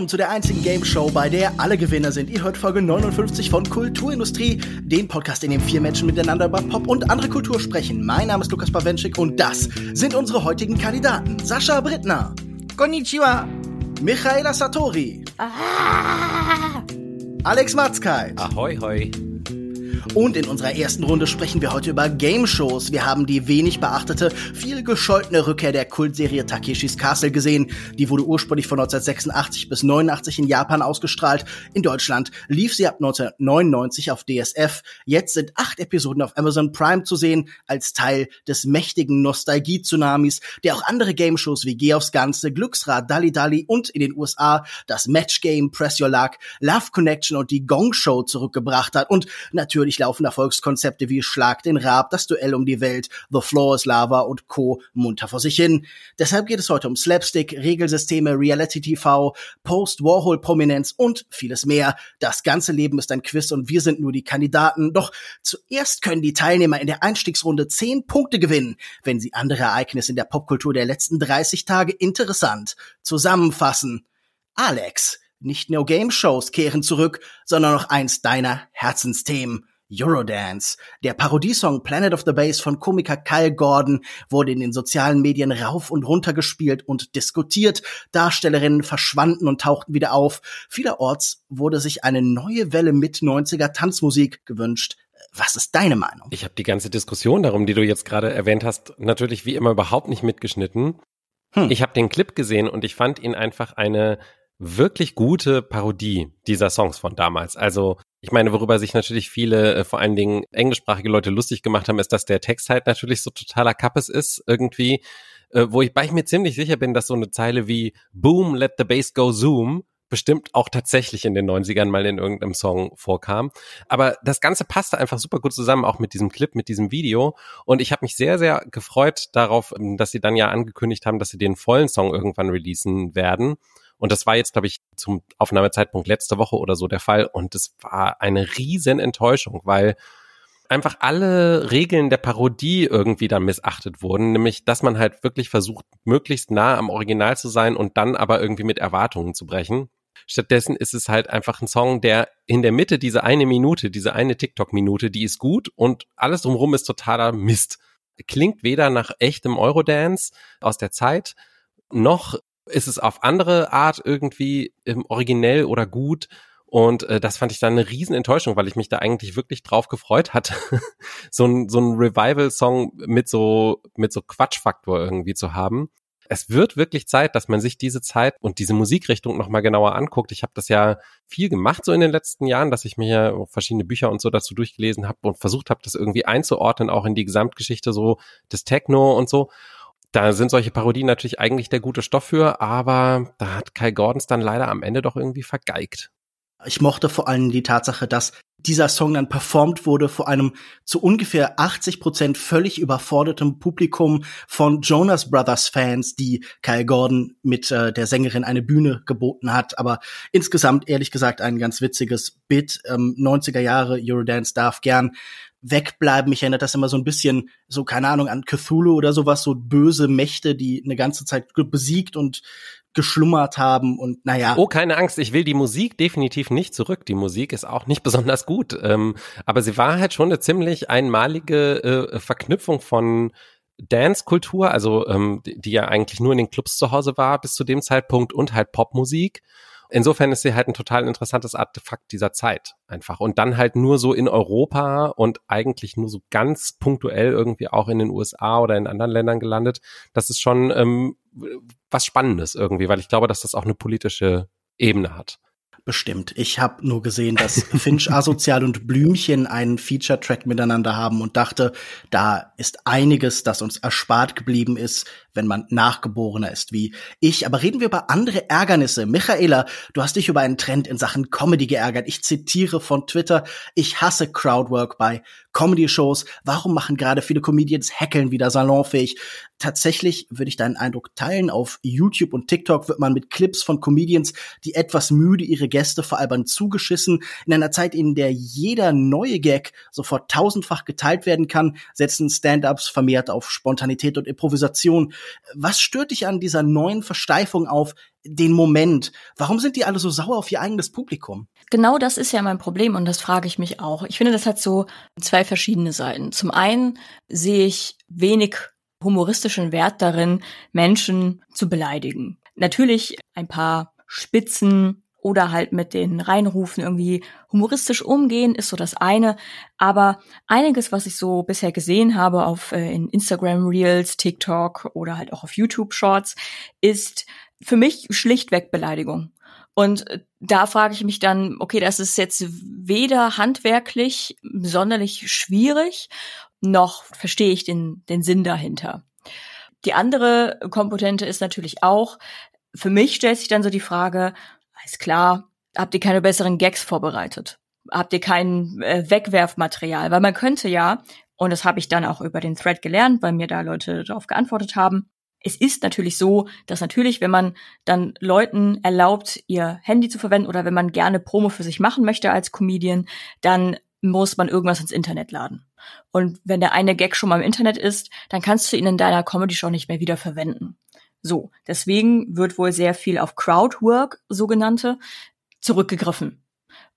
willkommen zu der einzigen Game Show, bei der alle Gewinner sind. Ihr hört Folge 59 von Kulturindustrie, dem Podcast, in dem vier Menschen miteinander über Pop und andere Kultur sprechen. Mein Name ist Lukas Bawenschik und das sind unsere heutigen Kandidaten. Sascha Brittner. Konnichiwa. Michaela Satori. Ah. Alex Matzkeit. Ahoi, hoi. Und in unserer ersten Runde sprechen wir heute über Game-Shows. Wir haben die wenig beachtete, viel gescholtene Rückkehr der Kultserie Takeshis Castle gesehen. Die wurde ursprünglich von 1986 bis 89 in Japan ausgestrahlt. In Deutschland lief sie ab 1999 auf DSF. Jetzt sind acht Episoden auf Amazon Prime zu sehen, als Teil des mächtigen Nostalgie-Tsunamis, der auch andere Game-Shows wie Geh aufs Ganze, Glücksrad, Dali Dali und in den USA das Match Game, Press Your Luck, Love Connection und die Gong Show zurückgebracht hat und natürlich laufen Erfolgskonzepte wie Schlag den Rab, das Duell um die Welt, The Floor is Lava und Co. munter vor sich hin. Deshalb geht es heute um Slapstick, Regelsysteme, Reality TV, Post-Warhol-Prominenz und vieles mehr. Das ganze Leben ist ein Quiz und wir sind nur die Kandidaten. Doch zuerst können die Teilnehmer in der Einstiegsrunde 10 Punkte gewinnen, wenn sie andere Ereignisse in der Popkultur der letzten 30 Tage interessant zusammenfassen. Alex, nicht nur Game-Shows kehren zurück, sondern auch eins deiner Herzensthemen. Eurodance. Der Parodiesong Planet of the Bass von Komiker Kyle Gordon wurde in den sozialen Medien rauf und runter gespielt und diskutiert. Darstellerinnen verschwanden und tauchten wieder auf. Vielerorts wurde sich eine neue Welle mit 90er Tanzmusik gewünscht. Was ist deine Meinung? Ich habe die ganze Diskussion darum, die du jetzt gerade erwähnt hast, natürlich wie immer überhaupt nicht mitgeschnitten. Hm. Ich habe den Clip gesehen und ich fand ihn einfach eine wirklich gute Parodie dieser Songs von damals. Also ich meine, worüber sich natürlich viele, äh, vor allen Dingen englischsprachige Leute lustig gemacht haben, ist, dass der Text halt natürlich so totaler Kappes ist irgendwie, äh, wo ich bei ich mir ziemlich sicher bin, dass so eine Zeile wie Boom, let the bass go zoom bestimmt auch tatsächlich in den 90ern mal in irgendeinem Song vorkam. Aber das Ganze passte einfach super gut zusammen, auch mit diesem Clip, mit diesem Video. Und ich habe mich sehr, sehr gefreut darauf, dass sie dann ja angekündigt haben, dass sie den vollen Song irgendwann releasen werden. Und das war jetzt, glaube ich, zum Aufnahmezeitpunkt letzte Woche oder so der Fall. Und es war eine riesen Enttäuschung, weil einfach alle Regeln der Parodie irgendwie dann missachtet wurden, nämlich dass man halt wirklich versucht, möglichst nah am Original zu sein und dann aber irgendwie mit Erwartungen zu brechen. Stattdessen ist es halt einfach ein Song, der in der Mitte diese eine Minute, diese eine TikTok-Minute, die ist gut und alles drumherum ist totaler Mist. Klingt weder nach echtem Eurodance aus der Zeit, noch ist es auf andere Art irgendwie ähm, originell oder gut. Und äh, das fand ich dann eine Riesenenttäuschung, weil ich mich da eigentlich wirklich drauf gefreut hatte, so ein, so ein Revival-Song mit so, mit so Quatschfaktor irgendwie zu haben. Es wird wirklich Zeit, dass man sich diese Zeit und diese Musikrichtung nochmal genauer anguckt. Ich habe das ja viel gemacht so in den letzten Jahren, dass ich mir ja verschiedene Bücher und so dazu durchgelesen habe und versucht habe, das irgendwie einzuordnen, auch in die Gesamtgeschichte so des Techno und so da sind solche Parodien natürlich eigentlich der gute Stoff für, aber da hat Kai Gordons dann leider am Ende doch irgendwie vergeigt. Ich mochte vor allem die Tatsache, dass dieser Song dann performt wurde vor einem zu ungefähr 80 Prozent völlig überfordertem Publikum von Jonas Brothers Fans, die Kyle Gordon mit äh, der Sängerin eine Bühne geboten hat. Aber insgesamt ehrlich gesagt ein ganz witziges Bit. Ähm, 90er Jahre Eurodance darf gern wegbleiben. Mich erinnert das immer so ein bisschen, so keine Ahnung, an Cthulhu oder sowas, so böse Mächte, die eine ganze Zeit besiegt und geschlummert haben und naja. Oh, keine Angst, ich will die Musik definitiv nicht zurück. Die Musik ist auch nicht besonders gut. Ähm, aber sie war halt schon eine ziemlich einmalige äh, Verknüpfung von Dance-Kultur, also ähm, die, die ja eigentlich nur in den Clubs zu Hause war bis zu dem Zeitpunkt und halt Popmusik insofern ist sie halt ein total interessantes Artefakt dieser Zeit einfach. Und dann halt nur so in Europa und eigentlich nur so ganz punktuell irgendwie auch in den USA oder in anderen Ländern gelandet. Das ist schon ähm, was Spannendes irgendwie, weil ich glaube, dass das auch eine politische Ebene hat. Bestimmt. Ich habe nur gesehen, dass Finch Asozial und Blümchen einen Feature-Track miteinander haben und dachte, da ist einiges, das uns erspart geblieben ist, wenn man Nachgeborener ist wie ich. Aber reden wir über andere Ärgernisse. Michaela, du hast dich über einen Trend in Sachen Comedy geärgert. Ich zitiere von Twitter, ich hasse Crowdwork bei Comedy-Shows. Warum machen gerade viele Comedians Hackeln wieder salonfähig? Tatsächlich würde ich deinen Eindruck teilen. Auf YouTube und TikTok wird man mit Clips von Comedians, die etwas müde ihre Gäste veralbern, zugeschissen. In einer Zeit, in der jeder neue Gag sofort tausendfach geteilt werden kann, setzen Stand-ups vermehrt auf Spontanität und Improvisation. Was stört dich an dieser neuen Versteifung auf den Moment. Warum sind die alle so sauer auf ihr eigenes Publikum? Genau das ist ja mein Problem und das frage ich mich auch. Ich finde, das hat so zwei verschiedene Seiten. Zum einen sehe ich wenig humoristischen Wert darin, Menschen zu beleidigen. Natürlich ein paar Spitzen oder halt mit den Reinrufen irgendwie humoristisch umgehen, ist so das eine. Aber einiges, was ich so bisher gesehen habe auf äh, in Instagram Reels, TikTok oder halt auch auf YouTube Shorts, ist für mich schlichtweg Beleidigung. Und äh, da frage ich mich dann, okay, das ist jetzt weder handwerklich sonderlich schwierig, noch verstehe ich den, den Sinn dahinter. Die andere Komponente ist natürlich auch, für mich stellt sich dann so die Frage, ist klar, habt ihr keine besseren Gags vorbereitet? Habt ihr kein äh, Wegwerfmaterial? Weil man könnte ja, und das habe ich dann auch über den Thread gelernt, weil mir da Leute darauf geantwortet haben, es ist natürlich so, dass natürlich, wenn man dann Leuten erlaubt, ihr Handy zu verwenden oder wenn man gerne Promo für sich machen möchte als Comedian, dann muss man irgendwas ins Internet laden. Und wenn der eine Gag schon mal im Internet ist, dann kannst du ihn in deiner Comedy-Show nicht mehr wieder verwenden. So, deswegen wird wohl sehr viel auf Crowdwork, sogenannte, zurückgegriffen.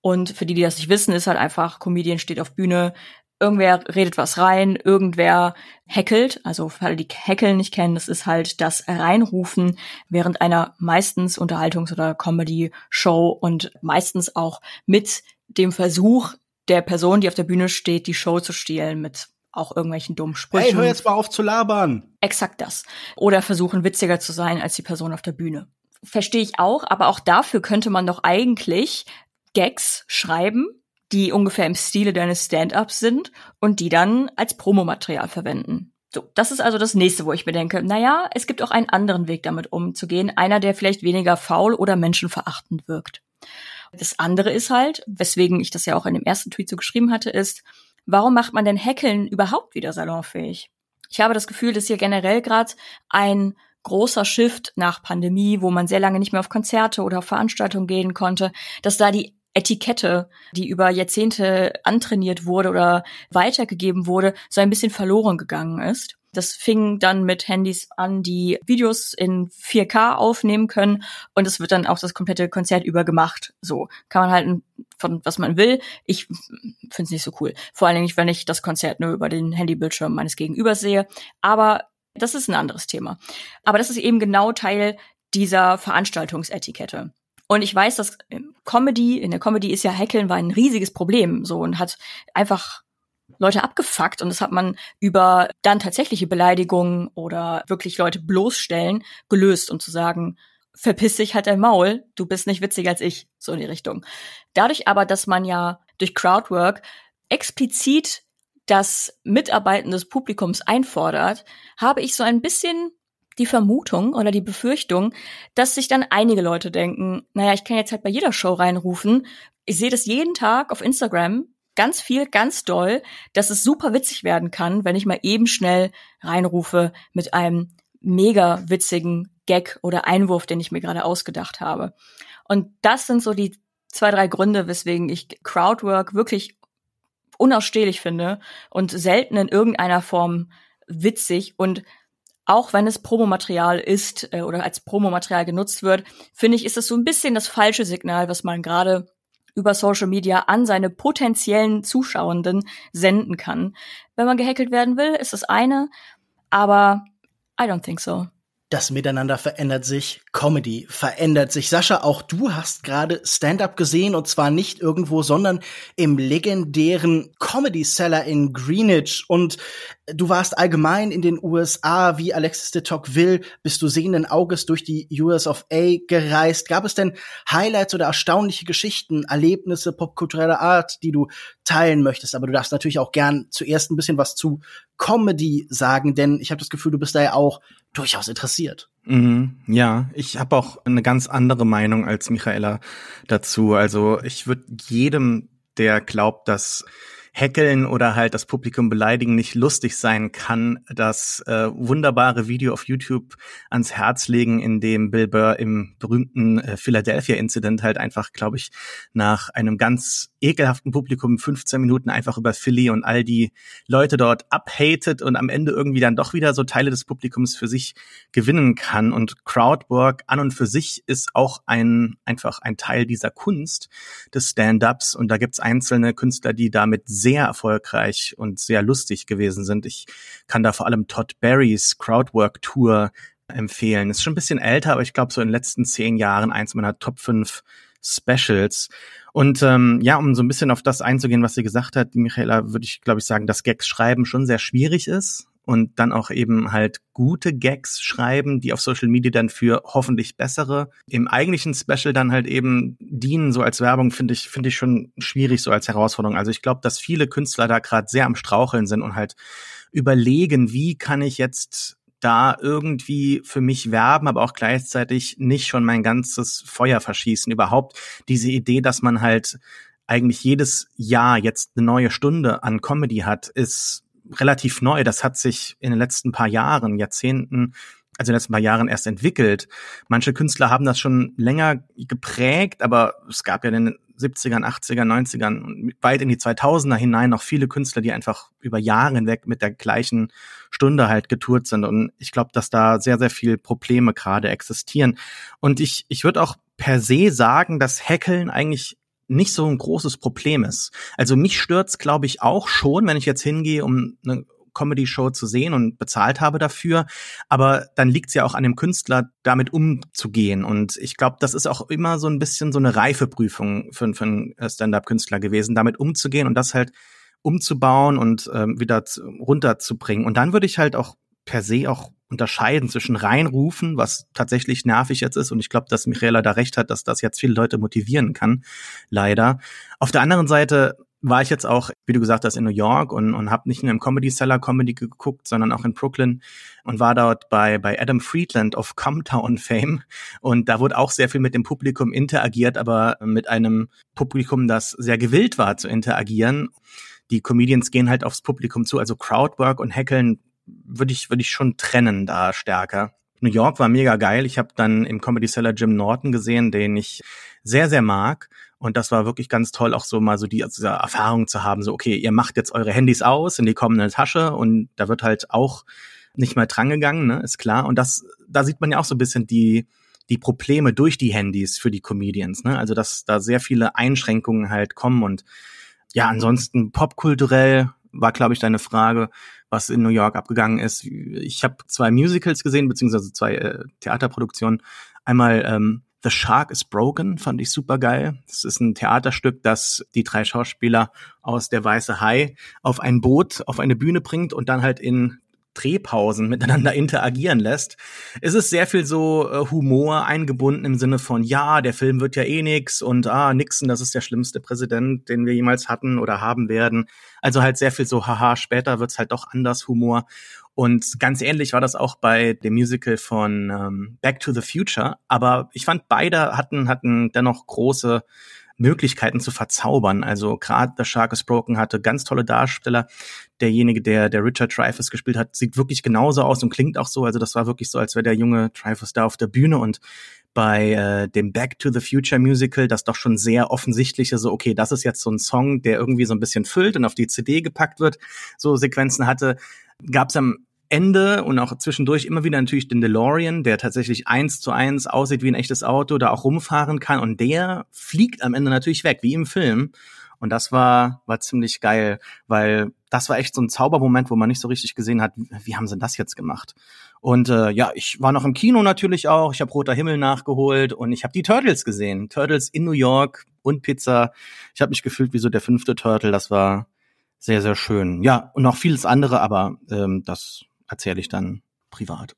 Und für die, die das nicht wissen, ist halt einfach, Comedian steht auf Bühne, irgendwer redet was rein, irgendwer hackelt, also für alle, die Hackeln nicht kennen, das ist halt das Reinrufen während einer meistens Unterhaltungs- oder Comedy-Show und meistens auch mit dem Versuch der Person, die auf der Bühne steht, die Show zu stehlen mit auch irgendwelchen dummen Sprüchen. Hey, hör jetzt mal auf zu labern. Exakt das. Oder versuchen witziger zu sein als die Person auf der Bühne. Verstehe ich auch, aber auch dafür könnte man doch eigentlich Gags schreiben, die ungefähr im Stile deines Stand-ups sind und die dann als Promomaterial verwenden. So, das ist also das nächste, wo ich mir denke, naja, es gibt auch einen anderen Weg damit umzugehen, einer, der vielleicht weniger faul oder menschenverachtend wirkt. Das andere ist halt, weswegen ich das ja auch in dem ersten Tweet so geschrieben hatte, ist, warum macht man denn Hackeln überhaupt wieder salonfähig? Ich habe das Gefühl, dass hier generell gerade ein großer Shift nach Pandemie, wo man sehr lange nicht mehr auf Konzerte oder auf Veranstaltungen gehen konnte, dass da die Etikette, die über Jahrzehnte antrainiert wurde oder weitergegeben wurde, so ein bisschen verloren gegangen ist. Das fing dann mit Handys an, die Videos in 4K aufnehmen können und es wird dann auch das komplette Konzert über gemacht. So kann man halten von was man will. Ich finde es nicht so cool. Vor allen Dingen wenn ich das Konzert nur über den Handybildschirm meines Gegenübers sehe. Aber das ist ein anderes Thema. Aber das ist eben genau Teil dieser Veranstaltungsetikette. Und ich weiß, dass Comedy, in der Comedy ist ja Hackeln war ein riesiges Problem, so und hat einfach Leute abgefuckt und das hat man über dann tatsächliche Beleidigungen oder wirklich Leute bloßstellen gelöst und zu sagen, verpiss dich halt dein Maul, du bist nicht witziger als ich, so in die Richtung. Dadurch aber, dass man ja durch Crowdwork explizit das Mitarbeiten des Publikums einfordert, habe ich so ein bisschen die Vermutung oder die Befürchtung, dass sich dann einige Leute denken, naja, ich kann jetzt halt bei jeder Show reinrufen. Ich sehe das jeden Tag auf Instagram, ganz viel, ganz doll, dass es super witzig werden kann, wenn ich mal eben schnell reinrufe mit einem mega witzigen Gag oder Einwurf, den ich mir gerade ausgedacht habe. Und das sind so die zwei, drei Gründe, weswegen ich Crowdwork wirklich unausstehlich finde und selten in irgendeiner Form witzig und auch wenn es Promomaterial ist äh, oder als Promomaterial genutzt wird, finde ich, ist es so ein bisschen das falsche Signal, was man gerade über Social Media an seine potenziellen Zuschauenden senden kann. Wenn man gehackelt werden will, ist das eine, aber I don't think so. Das Miteinander verändert sich, Comedy verändert sich. Sascha, auch du hast gerade Stand-up gesehen und zwar nicht irgendwo, sondern im legendären Comedy Cellar in Greenwich und du warst allgemein in den USA, wie Alexis de Tocqueville, bist du sehenden Auges durch die US of A gereist. Gab es denn Highlights oder erstaunliche Geschichten, Erlebnisse popkultureller Art, die du teilen möchtest? Aber du darfst natürlich auch gern zuerst ein bisschen was zu Comedy sagen, denn ich habe das Gefühl, du bist da ja auch durchaus interessiert. Mhm, ja, ich habe auch eine ganz andere Meinung als Michaela dazu. Also ich würde jedem, der glaubt, dass Heckeln oder halt das Publikum beleidigen nicht lustig sein kann, das äh, wunderbare Video auf YouTube ans Herz legen, in dem Bill Burr im berühmten äh, Philadelphia-Incident halt einfach, glaube ich, nach einem ganz ekelhaften Publikum 15 Minuten einfach über Philly und all die Leute dort abhatet und am Ende irgendwie dann doch wieder so Teile des Publikums für sich gewinnen kann. Und Crowdwork an und für sich ist auch ein einfach ein Teil dieser Kunst des Stand-ups. Und da gibt's einzelne Künstler, die damit sehr erfolgreich und sehr lustig gewesen sind. Ich kann da vor allem Todd Barrys Crowdwork Tour empfehlen. Ist schon ein bisschen älter, aber ich glaube so in den letzten zehn Jahren eins meiner Top 5 Specials. Und ähm, ja, um so ein bisschen auf das einzugehen, was sie gesagt hat, Michaela, würde ich, glaube ich, sagen, dass Gags schreiben schon sehr schwierig ist und dann auch eben halt gute Gags schreiben, die auf Social Media dann für hoffentlich bessere im eigentlichen Special dann halt eben dienen, so als Werbung, finde ich, finde ich schon schwierig so als Herausforderung. Also ich glaube, dass viele Künstler da gerade sehr am Straucheln sind und halt überlegen, wie kann ich jetzt da irgendwie für mich werben, aber auch gleichzeitig nicht schon mein ganzes Feuer verschießen. Überhaupt diese Idee, dass man halt eigentlich jedes Jahr jetzt eine neue Stunde an Comedy hat, ist relativ neu. Das hat sich in den letzten paar Jahren, Jahrzehnten, also in den letzten paar Jahren erst entwickelt. Manche Künstler haben das schon länger geprägt, aber es gab ja den 70ern, 80ern, 90ern und weit in die 2000er hinein noch viele Künstler, die einfach über Jahre hinweg mit der gleichen Stunde halt getourt sind. Und ich glaube, dass da sehr, sehr viel Probleme gerade existieren. Und ich, ich würde auch per se sagen, dass Hackeln eigentlich nicht so ein großes Problem ist. Also mich stört's, glaube ich, auch schon, wenn ich jetzt hingehe, um eine Comedy-Show zu sehen und bezahlt habe dafür. Aber dann liegt's ja auch an dem Künstler, damit umzugehen. Und ich glaube, das ist auch immer so ein bisschen so eine Reifeprüfung für, für einen Stand-up-Künstler gewesen, damit umzugehen und das halt umzubauen und ähm, wieder zu, runterzubringen. Und dann würde ich halt auch per se auch unterscheiden zwischen reinrufen, was tatsächlich nervig jetzt ist. Und ich glaube, dass Michaela da recht hat, dass das jetzt viele Leute motivieren kann, leider. Auf der anderen Seite war ich jetzt auch, wie du gesagt hast, in New York und, und habe nicht nur im Comedy Seller Comedy geguckt, sondern auch in Brooklyn und war dort bei, bei Adam Friedland of Comtown Fame. Und da wurde auch sehr viel mit dem Publikum interagiert, aber mit einem Publikum, das sehr gewillt war zu interagieren. Die Comedians gehen halt aufs Publikum zu, also Crowdwork und Hackeln würde ich, würde ich schon trennen da stärker. New York war mega geil. Ich habe dann im Comedy Seller Jim Norton gesehen, den ich sehr, sehr mag. Und das war wirklich ganz toll, auch so mal so die also Erfahrung zu haben, so, okay, ihr macht jetzt eure Handys aus und die kommen in eine Tasche und da wird halt auch nicht mehr drangegangen, ne, ist klar. Und das, da sieht man ja auch so ein bisschen die, die Probleme durch die Handys für die Comedians, ne? Also dass da sehr viele Einschränkungen halt kommen und ja, ansonsten popkulturell war, glaube ich, deine Frage, was in New York abgegangen ist. Ich habe zwei Musicals gesehen, beziehungsweise zwei äh, Theaterproduktionen. Einmal ähm, The Shark is Broken, fand ich super geil. Das ist ein Theaterstück, das die drei Schauspieler aus Der Weiße Hai auf ein Boot, auf eine Bühne bringt und dann halt in Drehpausen miteinander interagieren lässt. Es ist sehr viel so äh, Humor eingebunden im Sinne von, ja, der Film wird ja eh nix und ah, Nixon, das ist der schlimmste Präsident, den wir jemals hatten oder haben werden. Also halt sehr viel so, haha, später wird's halt doch anders Humor. Und ganz ähnlich war das auch bei dem Musical von ähm, Back to the Future. Aber ich fand, beide hatten, hatten dennoch große Möglichkeiten zu verzaubern. Also gerade The Shark is Broken hatte ganz tolle Darsteller. Derjenige, der der Richard Dreyfuss gespielt hat, sieht wirklich genauso aus und klingt auch so. Also das war wirklich so, als wäre der junge Dreyfuss da auf der Bühne und bei äh, dem Back to the Future Musical, das doch schon sehr offensichtliche, so okay, das ist jetzt so ein Song, der irgendwie so ein bisschen füllt und auf die CD gepackt wird, so Sequenzen hatte, gab es am Ende und auch zwischendurch immer wieder natürlich den DeLorean, der tatsächlich eins zu eins aussieht wie ein echtes Auto, da auch rumfahren kann und der fliegt am Ende natürlich weg, wie im Film. Und das war, war ziemlich geil, weil das war echt so ein Zaubermoment, wo man nicht so richtig gesehen hat, wie haben sie das jetzt gemacht? Und äh, ja, ich war noch im Kino natürlich auch, ich habe Roter Himmel nachgeholt und ich habe die Turtles gesehen. Turtles in New York und Pizza. Ich habe mich gefühlt wie so der fünfte Turtle, das war sehr, sehr schön. Ja, und noch vieles andere, aber ähm, das erzähle ich dann privat.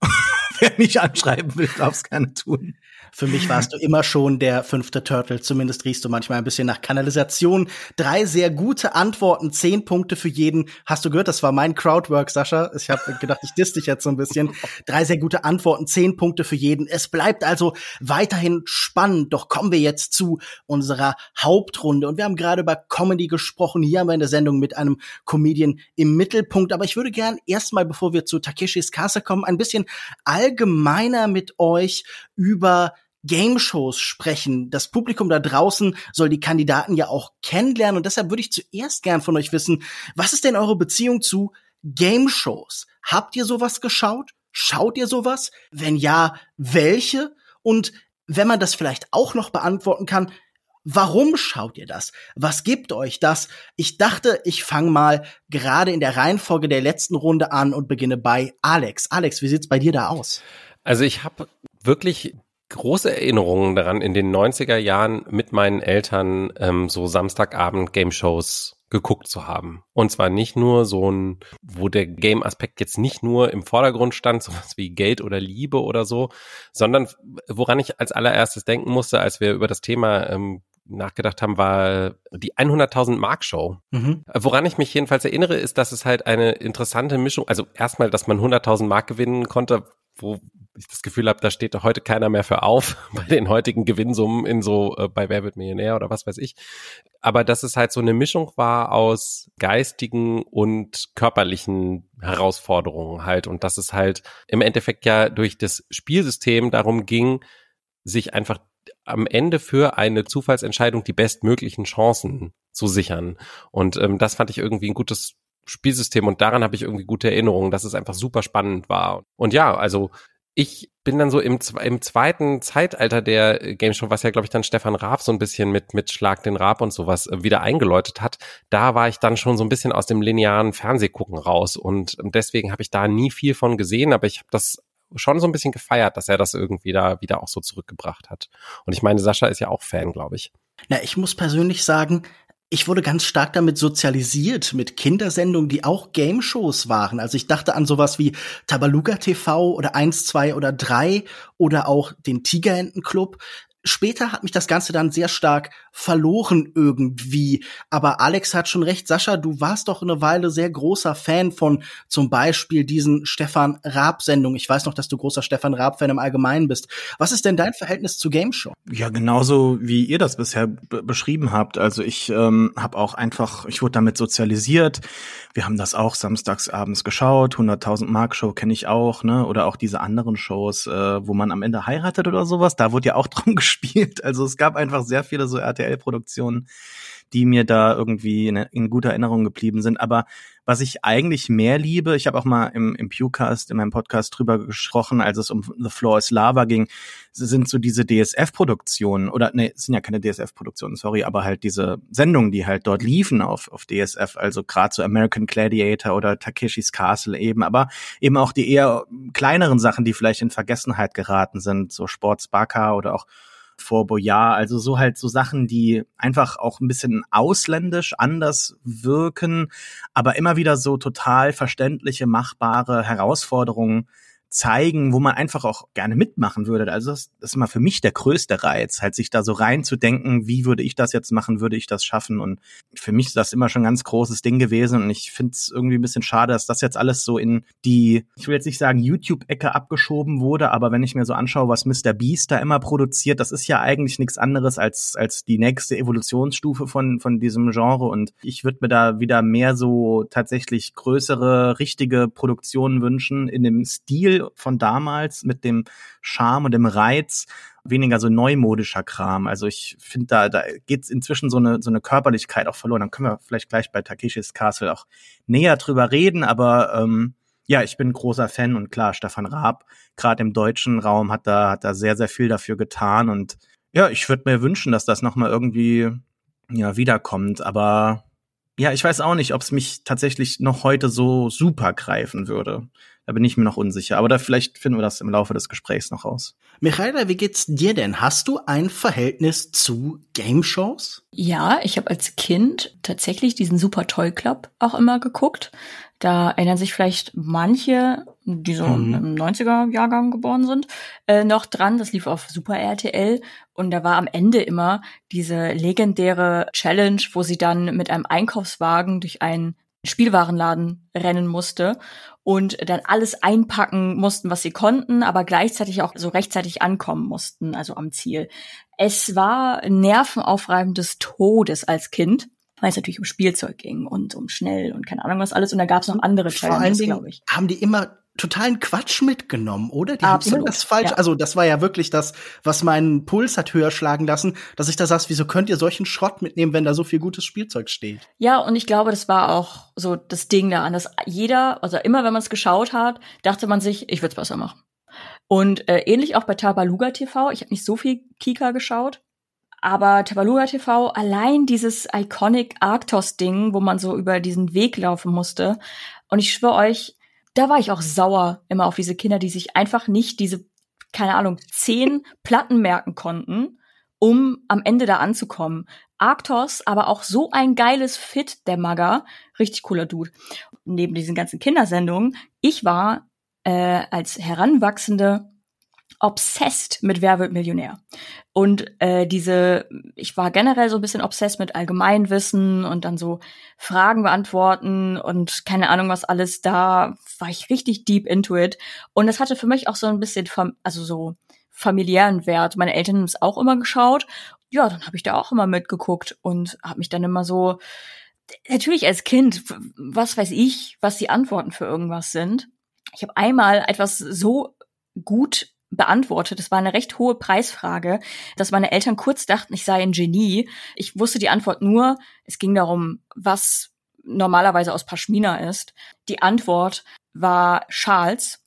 wer mich anschreiben will, darf es gerne tun. Für mich warst du immer schon der fünfte Turtle. Zumindest riechst du manchmal ein bisschen nach Kanalisation. Drei sehr gute Antworten, zehn Punkte für jeden. Hast du gehört, das war mein Crowdwork, Sascha. Ich habe gedacht, ich diss dich jetzt so ein bisschen. Drei sehr gute Antworten, zehn Punkte für jeden. Es bleibt also weiterhin spannend. Doch kommen wir jetzt zu unserer Hauptrunde. Und wir haben gerade über Comedy gesprochen. Hier haben wir in der Sendung mit einem Comedian im Mittelpunkt. Aber ich würde gern erstmal, bevor wir zu Takeshis Castle kommen, ein bisschen allgemeiner mit euch über Game-Shows sprechen. Das Publikum da draußen soll die Kandidaten ja auch kennenlernen und deshalb würde ich zuerst gern von euch wissen, was ist denn eure Beziehung zu Game-Shows? Habt ihr sowas geschaut? Schaut ihr sowas? Wenn ja, welche? Und wenn man das vielleicht auch noch beantworten kann, Warum schaut ihr das? Was gibt euch das? Ich dachte, ich fange mal gerade in der Reihenfolge der letzten Runde an und beginne bei Alex. Alex, wie sieht's bei dir da aus? Also ich habe wirklich große Erinnerungen daran, in den 90er Jahren mit meinen Eltern ähm, so Samstagabend Game-Shows geguckt zu haben. Und zwar nicht nur so ein, wo der Game-Aspekt jetzt nicht nur im Vordergrund stand, sowas wie Geld oder Liebe oder so, sondern woran ich als allererstes denken musste, als wir über das Thema ähm, nachgedacht haben, war die 100.000 Mark Show. Mhm. Woran ich mich jedenfalls erinnere, ist, dass es halt eine interessante Mischung, also erstmal, dass man 100.000 Mark gewinnen konnte, wo ich das Gefühl habe, da steht heute keiner mehr für auf bei den heutigen Gewinnsummen in so äh, bei Wer wird Millionär oder was weiß ich. Aber dass es halt so eine Mischung war aus geistigen und körperlichen Herausforderungen halt und dass es halt im Endeffekt ja durch das Spielsystem darum ging, sich einfach am Ende für eine Zufallsentscheidung die bestmöglichen Chancen zu sichern. Und ähm, das fand ich irgendwie ein gutes Spielsystem und daran habe ich irgendwie gute Erinnerungen, dass es einfach super spannend war. Und ja, also ich bin dann so im, im zweiten Zeitalter der Game Show, was ja, glaube ich, dann Stefan Raab so ein bisschen mit, mit Schlag den Raab und sowas äh, wieder eingeläutet hat. Da war ich dann schon so ein bisschen aus dem linearen Fernsehgucken raus und deswegen habe ich da nie viel von gesehen, aber ich habe das schon so ein bisschen gefeiert, dass er das irgendwie da wieder auch so zurückgebracht hat. Und ich meine, Sascha ist ja auch Fan, glaube ich. Na, ich muss persönlich sagen, ich wurde ganz stark damit sozialisiert, mit Kindersendungen, die auch Game-Shows waren. Also ich dachte an sowas wie Tabaluga TV oder 1, 2 oder 3 oder auch den Tigerenten-Club später hat mich das Ganze dann sehr stark verloren irgendwie. Aber Alex hat schon recht. Sascha, du warst doch eine Weile sehr großer Fan von zum Beispiel diesen Stefan Raab-Sendungen. Ich weiß noch, dass du großer Stefan Raab-Fan im Allgemeinen bist. Was ist denn dein Verhältnis zu Game Show? Ja, genauso wie ihr das bisher beschrieben habt. Also ich ähm, habe auch einfach, ich wurde damit sozialisiert. Wir haben das auch samstags abends geschaut. 100.000 Mark Show kenne ich auch, ne? Oder auch diese anderen Shows, äh, wo man am Ende heiratet oder sowas. Da wurde ja auch drum gespielt gespielt. Also es gab einfach sehr viele so RTL-Produktionen, die mir da irgendwie in, in, guter Erinnerung geblieben sind. Aber was ich eigentlich mehr liebe, ich habe auch mal im, im Pewcast, in meinem Podcast drüber gesprochen, als es um The Floor is Lava ging, sind so diese DSF-Produktionen, oder nee, es sind ja keine DSF-Produktionen, sorry, aber halt diese Sendungen, die halt dort liefen auf, auf DSF, also gerade so American Gladiator oder Takeshis Castle eben, aber eben auch die eher kleineren Sachen, die vielleicht in Vergessenheit geraten sind, so Sports Baka oder auch vor Boyard. Also so halt so Sachen, die einfach auch ein bisschen ausländisch anders wirken, aber immer wieder so total verständliche, machbare Herausforderungen zeigen, wo man einfach auch gerne mitmachen würde. Also das, das ist immer für mich der größte Reiz, halt sich da so reinzudenken, wie würde ich das jetzt machen, würde ich das schaffen? Und für mich ist das immer schon ein ganz großes Ding gewesen und ich finde es irgendwie ein bisschen schade, dass das jetzt alles so in die, ich will jetzt nicht sagen YouTube-Ecke abgeschoben wurde, aber wenn ich mir so anschaue, was Mr. Beast da immer produziert, das ist ja eigentlich nichts anderes als, als die nächste Evolutionsstufe von, von diesem Genre und ich würde mir da wieder mehr so tatsächlich größere, richtige Produktionen wünschen in dem Stil von damals mit dem Charme und dem Reiz, weniger so neumodischer Kram. Also ich finde, da, da geht inzwischen so eine, so eine Körperlichkeit auch verloren. Dann können wir vielleicht gleich bei Takeshis Castle auch näher drüber reden, aber ähm, ja, ich bin großer Fan und klar, Stefan Raab, gerade im deutschen Raum, hat da, hat da sehr, sehr viel dafür getan und ja, ich würde mir wünschen, dass das nochmal irgendwie ja, wiederkommt, aber ja, ich weiß auch nicht, ob es mich tatsächlich noch heute so super greifen würde. Da bin ich mir noch unsicher. Aber da vielleicht finden wir das im Laufe des Gesprächs noch raus. Michaela, wie geht's dir denn? Hast du ein Verhältnis zu Game Shows? Ja, ich habe als Kind tatsächlich diesen Super Toy Club auch immer geguckt. Da erinnern sich vielleicht manche, die so mhm. im 90er-Jahrgang geboren sind, äh, noch dran. Das lief auf Super RTL und da war am Ende immer diese legendäre Challenge, wo sie dann mit einem Einkaufswagen durch einen Spielwarenladen rennen musste und dann alles einpacken mussten, was sie konnten, aber gleichzeitig auch so rechtzeitig ankommen mussten, also am Ziel. Es war nervenaufreibend des Todes als Kind, weil es natürlich um Spielzeug ging und um schnell und keine Ahnung was alles. Und da gab es noch andere Challenges, glaube ich. Haben die immer totalen Quatsch mitgenommen, oder? Die Absolut, haben immer das falsch. Ja. Also das war ja wirklich das, was meinen Puls hat höher schlagen lassen, dass ich da saß, wieso könnt ihr solchen Schrott mitnehmen, wenn da so viel gutes Spielzeug steht? Ja, und ich glaube, das war auch so das Ding daran, dass jeder, also immer wenn man es geschaut hat, dachte man sich, ich würde es besser machen. Und äh, ähnlich auch bei Tabaluga TV. Ich habe nicht so viel Kika geschaut, aber Tabaluga TV, allein dieses iconic Arctos-Ding, wo man so über diesen Weg laufen musste. Und ich schwöre euch, da war ich auch sauer immer auf diese Kinder, die sich einfach nicht diese, keine Ahnung, zehn Platten merken konnten, um am Ende da anzukommen. Arctos, aber auch so ein geiles Fit, der Magger. Richtig cooler Dude. Neben diesen ganzen Kindersendungen, ich war äh, als Heranwachsende obsessed mit Wer wird Millionär. Und äh, diese, ich war generell so ein bisschen obsessed mit Allgemeinwissen und dann so Fragen beantworten und keine Ahnung was alles. Da war ich richtig deep into it. Und das hatte für mich auch so ein bisschen, also so familiären Wert. Meine Eltern haben es auch immer geschaut. Ja, dann habe ich da auch immer mitgeguckt und habe mich dann immer so, natürlich als Kind, was weiß ich, was die Antworten für irgendwas sind. Ich habe einmal etwas so gut beantwortet. Es war eine recht hohe Preisfrage, dass meine Eltern kurz dachten, ich sei ein Genie. Ich wusste die Antwort nur, es ging darum, was normalerweise aus Pashmina ist. Die Antwort war Schals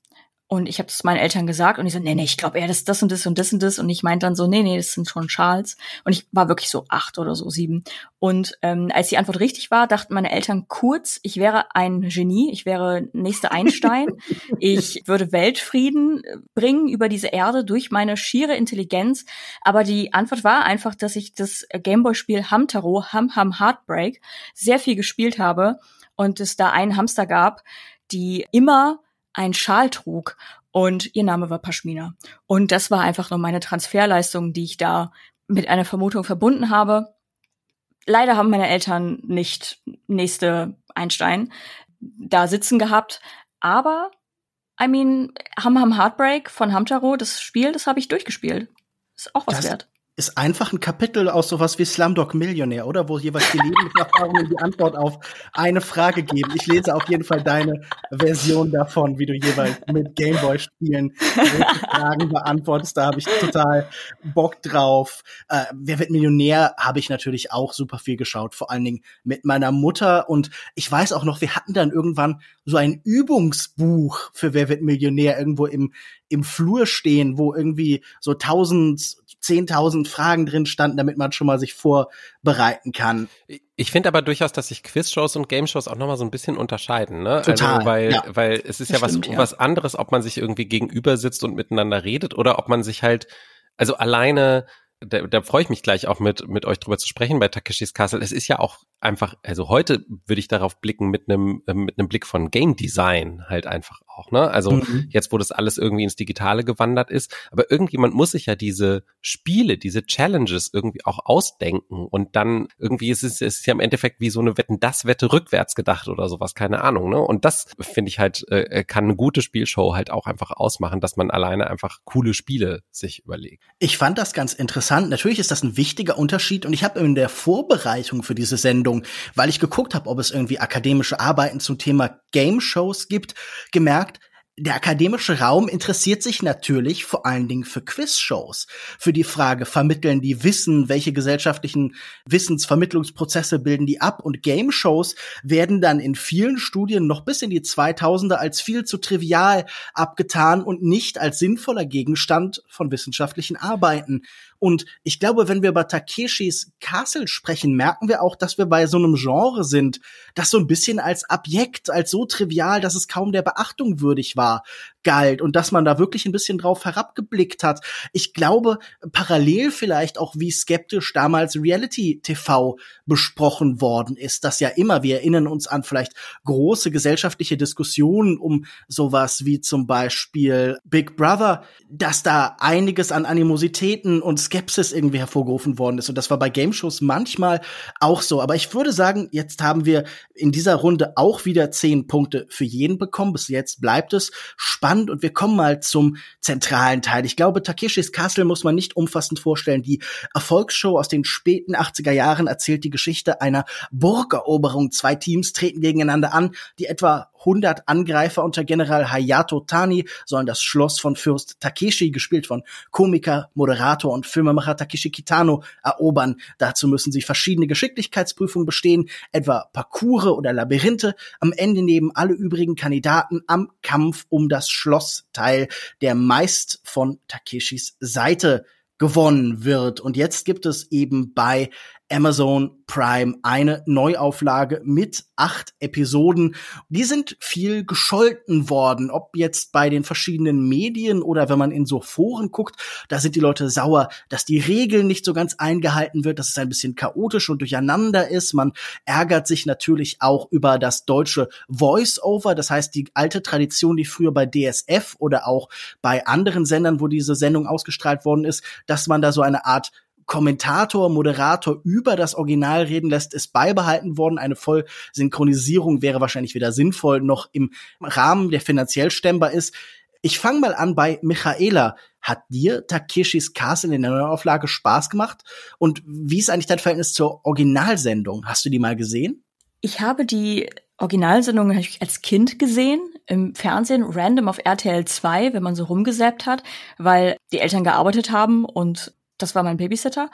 und ich habe das meinen Eltern gesagt und die so, nee, nee, ich glaube eher, das ist das und das und das und das. Und ich meinte dann so, nee, nee, das sind schon Schals. Und ich war wirklich so acht oder so sieben. Und ähm, als die Antwort richtig war, dachten meine Eltern kurz, ich wäre ein Genie, ich wäre nächste Einstein. ich würde Weltfrieden bringen über diese Erde durch meine schiere Intelligenz. Aber die Antwort war einfach, dass ich das Gameboy-Spiel Hamtaro, Ham Ham Heartbreak, sehr viel gespielt habe und es da einen Hamster gab, die immer einen Schal trug und ihr Name war Pashmina. Und das war einfach nur meine Transferleistung, die ich da mit einer Vermutung verbunden habe. Leider haben meine Eltern nicht nächste Einstein da sitzen gehabt, aber I mean, Ham Ham Heartbreak von Hamtaro, das Spiel, das habe ich durchgespielt. Ist auch was das, wert ist einfach ein Kapitel aus sowas wie Slumdog Millionär, oder? Wo jeweils die Lebenserfahrungen die Antwort auf eine Frage geben. Ich lese auf jeden Fall deine Version davon, wie du jeweils mit Gameboy-Spielen Fragen beantwortest. Da habe ich total Bock drauf. Äh, Wer wird Millionär habe ich natürlich auch super viel geschaut, vor allen Dingen mit meiner Mutter. Und ich weiß auch noch, wir hatten dann irgendwann so ein Übungsbuch für Wer wird Millionär irgendwo im, im Flur stehen, wo irgendwie so tausend 10.000 Fragen drin standen, damit man schon mal sich vorbereiten kann. Ich finde aber durchaus, dass sich Quizshows und Game-Shows auch nochmal so ein bisschen unterscheiden, ne? Total, also, weil, ja. weil es ist ja was, ja. was anderes, ob man sich irgendwie gegenüber sitzt und miteinander redet oder ob man sich halt, also alleine da, da freue ich mich gleich auch mit, mit euch drüber zu sprechen bei Takeshis Castle. Es ist ja auch einfach, also heute würde ich darauf blicken mit einem, äh, mit einem Blick von Game Design halt einfach auch, ne? Also mhm. jetzt, wo das alles irgendwie ins Digitale gewandert ist. Aber irgendjemand muss sich ja diese Spiele, diese Challenges irgendwie auch ausdenken und dann irgendwie ist es, es ist ja im Endeffekt wie so eine Wetten, das Wette rückwärts gedacht oder sowas, keine Ahnung, ne? Und das finde ich halt, äh, kann eine gute Spielshow halt auch einfach ausmachen, dass man alleine einfach coole Spiele sich überlegt. Ich fand das ganz interessant. Natürlich ist das ein wichtiger Unterschied und ich habe in der Vorbereitung für diese Sendung, weil ich geguckt habe, ob es irgendwie akademische Arbeiten zum Thema Game Shows gibt, gemerkt, der akademische Raum interessiert sich natürlich vor allen Dingen für Quizshows, für die Frage, vermitteln die Wissen, welche gesellschaftlichen Wissensvermittlungsprozesse bilden die ab und Game-Shows werden dann in vielen Studien noch bis in die 2000er als viel zu trivial abgetan und nicht als sinnvoller Gegenstand von wissenschaftlichen Arbeiten. Und ich glaube, wenn wir über Takeshis Castle sprechen, merken wir auch, dass wir bei so einem Genre sind, das so ein bisschen als Objekt, als so trivial, dass es kaum der Beachtung würdig war, galt und dass man da wirklich ein bisschen drauf herabgeblickt hat. Ich glaube, parallel vielleicht auch, wie skeptisch damals Reality TV besprochen worden ist, dass ja immer, wir erinnern uns an vielleicht große gesellschaftliche Diskussionen um sowas wie zum Beispiel Big Brother, dass da einiges an Animositäten und Skepsis irgendwie hervorgerufen worden ist. Und das war bei Game Shows manchmal auch so. Aber ich würde sagen, jetzt haben wir in dieser Runde auch wieder zehn Punkte für jeden bekommen. Bis jetzt bleibt es spannend und wir kommen mal zum zentralen Teil. Ich glaube, Takeshis Castle muss man nicht umfassend vorstellen. Die Erfolgsshow aus den späten 80er Jahren erzählt die Geschichte einer Burgeroberung. Zwei Teams treten gegeneinander an. Die etwa 100 Angreifer unter General Hayato Tani sollen das Schloss von Fürst Takeshi, gespielt von Komiker, Moderator und Filmemacher Takeshi Kitano, erobern. Dazu müssen sie verschiedene Geschicklichkeitsprüfungen bestehen, etwa Parcours oder Labyrinthe. Am Ende nehmen alle übrigen Kandidaten am Kampf um das Schloss teil, der meist von Takeshis Seite gewonnen wird. Und jetzt gibt es eben bei Amazon Prime eine Neuauflage mit acht Episoden. Die sind viel gescholten worden, ob jetzt bei den verschiedenen Medien oder wenn man in so Foren guckt, da sind die Leute sauer, dass die Regeln nicht so ganz eingehalten wird, dass es ein bisschen chaotisch und durcheinander ist. Man ärgert sich natürlich auch über das deutsche Voice-Over, das heißt die alte Tradition, die früher bei DSF oder auch bei anderen Sendern, wo diese Sendung ausgestrahlt worden ist, dass man da so eine Art Kommentator, Moderator über das Original reden lässt, ist beibehalten worden. Eine Vollsynchronisierung wäre wahrscheinlich weder sinnvoll noch im Rahmen, der finanziell stemmbar ist. Ich fange mal an bei Michaela. Hat dir Takeshis Castle in der Neuauflage Spaß gemacht? Und wie ist eigentlich dein Verhältnis zur Originalsendung? Hast du die mal gesehen? Ich habe die Originalsendung als Kind gesehen, im Fernsehen, random auf RTL 2, wenn man so rumgesäppt hat, weil die Eltern gearbeitet haben und das war mein Babysitter.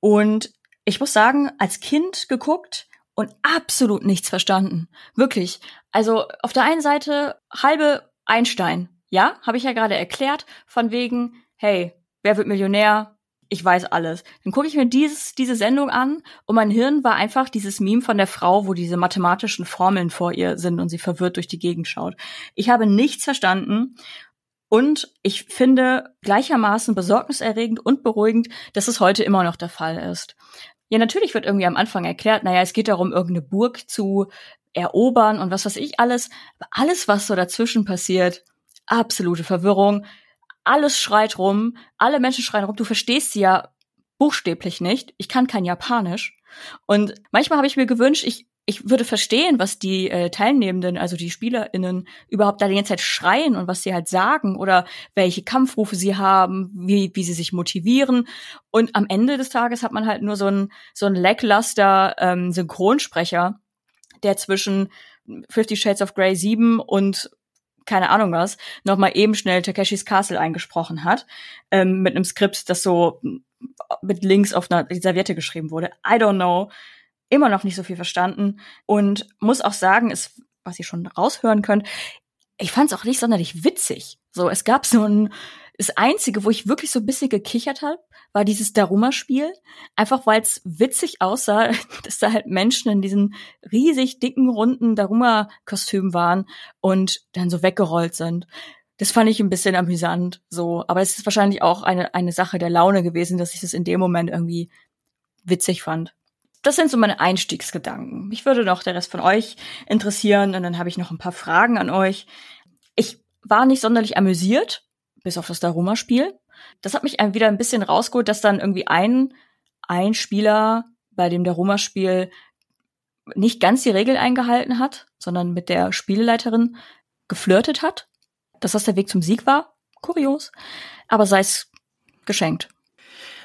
Und ich muss sagen, als Kind geguckt und absolut nichts verstanden. Wirklich. Also auf der einen Seite halbe Einstein. Ja, habe ich ja gerade erklärt, von wegen, hey, wer wird Millionär? Ich weiß alles. Dann gucke ich mir dieses, diese Sendung an und mein Hirn war einfach dieses Meme von der Frau, wo diese mathematischen Formeln vor ihr sind und sie verwirrt durch die Gegend schaut. Ich habe nichts verstanden und ich finde gleichermaßen besorgniserregend und beruhigend, dass es heute immer noch der Fall ist. Ja, natürlich wird irgendwie am Anfang erklärt, naja, es geht darum, irgendeine Burg zu erobern und was weiß ich alles. Aber alles, was so dazwischen passiert, absolute Verwirrung. Alles schreit rum, alle Menschen schreien rum. Du verstehst sie ja buchstäblich nicht. Ich kann kein Japanisch. Und manchmal habe ich mir gewünscht, ich ich würde verstehen, was die äh, Teilnehmenden, also die SpielerInnen, überhaupt da die ganze Zeit schreien und was sie halt sagen oder welche Kampfrufe sie haben, wie, wie sie sich motivieren. Und am Ende des Tages hat man halt nur so ein so ein lackluster ähm, Synchronsprecher, der zwischen Fifty Shades of Grey 7 und keine Ahnung was, nochmal eben schnell Takeshis Castle eingesprochen hat, ähm, mit einem Skript, das so mit Links auf einer Serviette geschrieben wurde. I don't know immer noch nicht so viel verstanden und muss auch sagen, ist, was ihr schon raushören könnt, ich fand es auch nicht sonderlich witzig. So, es gab so ein, das Einzige, wo ich wirklich so ein bisschen gekichert habe, war dieses Daruma-Spiel. Einfach weil es witzig aussah, dass da halt Menschen in diesen riesig dicken, runden Daruma-Kostümen waren und dann so weggerollt sind. Das fand ich ein bisschen amüsant, so. Aber es ist wahrscheinlich auch eine, eine Sache der Laune gewesen, dass ich das in dem Moment irgendwie witzig fand das sind so meine Einstiegsgedanken. Mich würde noch der Rest von euch interessieren und dann habe ich noch ein paar Fragen an euch. Ich war nicht sonderlich amüsiert, bis auf das Daruma-Spiel. Das hat mich wieder ein bisschen rausgeholt, dass dann irgendwie ein, ein Spieler bei dem Daruma-Spiel nicht ganz die Regel eingehalten hat, sondern mit der Spieleleiterin geflirtet hat. Dass das der Weg zum Sieg war, kurios. Aber sei es geschenkt.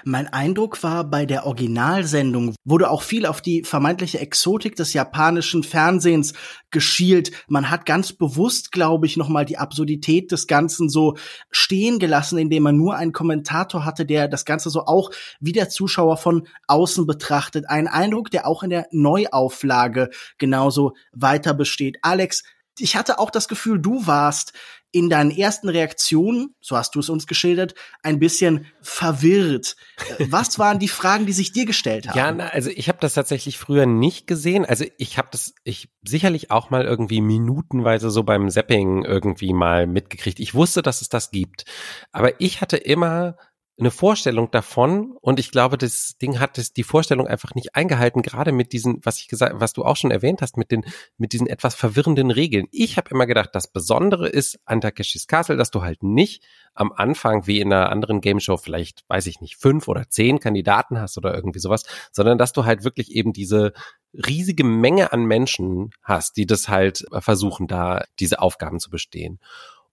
Mein Eindruck war, bei der Originalsendung wurde auch viel auf die vermeintliche Exotik des japanischen Fernsehens geschielt. Man hat ganz bewusst, glaube ich, nochmal die Absurdität des Ganzen so stehen gelassen, indem man nur einen Kommentator hatte, der das Ganze so auch wie der Zuschauer von außen betrachtet. Ein Eindruck, der auch in der Neuauflage genauso weiter besteht. Alex, ich hatte auch das Gefühl, du warst in deinen ersten Reaktionen, so hast du es uns geschildert, ein bisschen verwirrt. Was waren die Fragen, die sich dir gestellt haben? Ja, na, also ich habe das tatsächlich früher nicht gesehen. Also ich habe das, ich sicherlich auch mal irgendwie minutenweise so beim Zapping irgendwie mal mitgekriegt. Ich wusste, dass es das gibt, aber ich hatte immer eine Vorstellung davon und ich glaube, das Ding hat das, die Vorstellung einfach nicht eingehalten, gerade mit diesen, was ich gesagt, was du auch schon erwähnt hast, mit den, mit diesen etwas verwirrenden Regeln. Ich habe immer gedacht, das Besondere ist an Takeshis Castle, dass du halt nicht am Anfang wie in einer anderen Game Show vielleicht, weiß ich nicht, fünf oder zehn Kandidaten hast oder irgendwie sowas, sondern dass du halt wirklich eben diese riesige Menge an Menschen hast, die das halt versuchen, da diese Aufgaben zu bestehen.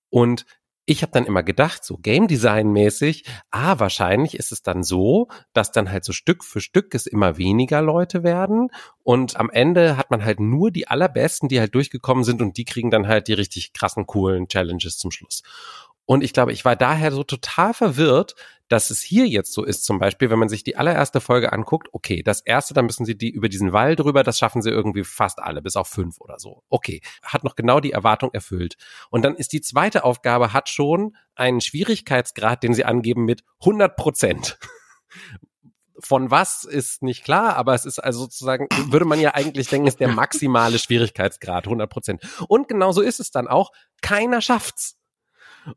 Und ich habe dann immer gedacht, so Game Design mäßig, ah, wahrscheinlich ist es dann so, dass dann halt so Stück für Stück es immer weniger Leute werden und am Ende hat man halt nur die allerbesten, die halt durchgekommen sind und die kriegen dann halt die richtig krassen, coolen Challenges zum Schluss. Und ich glaube, ich war daher so total verwirrt, dass es hier jetzt so ist, zum Beispiel, wenn man sich die allererste Folge anguckt, okay, das erste, dann müssen sie die über diesen Wall drüber, das schaffen sie irgendwie fast alle, bis auf fünf oder so. Okay, hat noch genau die Erwartung erfüllt. Und dann ist die zweite Aufgabe, hat schon einen Schwierigkeitsgrad, den sie angeben mit 100 Prozent. Von was ist nicht klar, aber es ist also sozusagen, würde man ja eigentlich denken, ist der maximale Schwierigkeitsgrad, 100 Prozent. Und genauso ist es dann auch, keiner schafft's.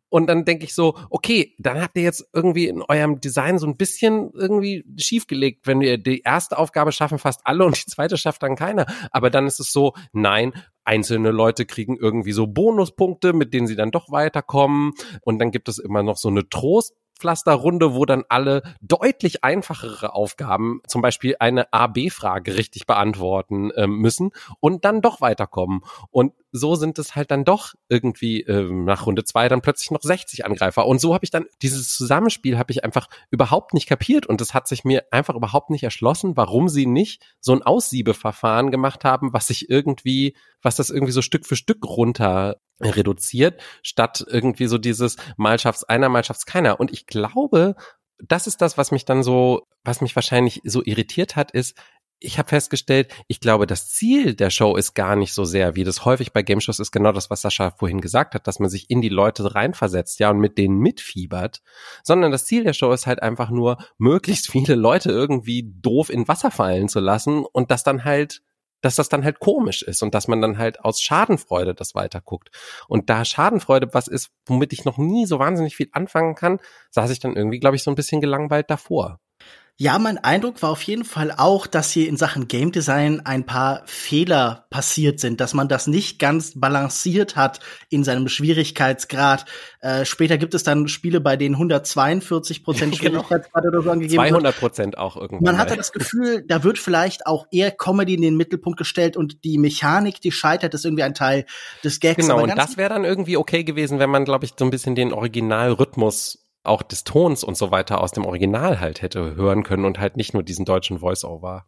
Und dann denke ich so, okay, dann habt ihr jetzt irgendwie in eurem Design so ein bisschen irgendwie schiefgelegt, wenn wir die erste Aufgabe schaffen fast alle und die zweite schafft dann keiner. Aber dann ist es so, nein, einzelne Leute kriegen irgendwie so Bonuspunkte, mit denen sie dann doch weiterkommen. Und dann gibt es immer noch so eine Trost Pflasterrunde, wo dann alle deutlich einfachere Aufgaben, zum Beispiel eine A-B-Frage richtig beantworten äh, müssen und dann doch weiterkommen. Und so sind es halt dann doch irgendwie äh, nach Runde zwei dann plötzlich noch 60 Angreifer. Und so habe ich dann dieses Zusammenspiel habe ich einfach überhaupt nicht kapiert und es hat sich mir einfach überhaupt nicht erschlossen, warum sie nicht so ein Aussiebeverfahren gemacht haben, was sich irgendwie, was das irgendwie so Stück für Stück runter reduziert, statt irgendwie so dieses mal schafft's einer, mal schafft's keiner. Und ich glaube, das ist das, was mich dann so, was mich wahrscheinlich so irritiert hat, ist, ich habe festgestellt, ich glaube, das Ziel der Show ist gar nicht so sehr, wie das häufig bei Game Shows ist, genau das, was Sascha vorhin gesagt hat, dass man sich in die Leute reinversetzt, ja, und mit denen mitfiebert, sondern das Ziel der Show ist halt einfach nur, möglichst viele Leute irgendwie doof in Wasser fallen zu lassen und das dann halt dass das dann halt komisch ist und dass man dann halt aus Schadenfreude das weiterguckt. Und da Schadenfreude was ist, womit ich noch nie so wahnsinnig viel anfangen kann, saß ich dann irgendwie, glaube ich, so ein bisschen gelangweilt davor. Ja, mein Eindruck war auf jeden Fall auch, dass hier in Sachen Game Design ein paar Fehler passiert sind, dass man das nicht ganz balanciert hat in seinem Schwierigkeitsgrad. Äh, später gibt es dann Spiele, bei denen 142 Prozent genau. Schwierigkeitsgrad oder so angegeben 200 Prozent auch irgendwann. Man hatte das Gefühl, da wird vielleicht auch eher Comedy in den Mittelpunkt gestellt und die Mechanik, die scheitert, ist irgendwie ein Teil des Gags. Genau, und das wäre dann irgendwie okay gewesen, wenn man, glaube ich, so ein bisschen den Originalrhythmus auch des Tons und so weiter aus dem Original halt hätte hören können und halt nicht nur diesen deutschen Voice-Over.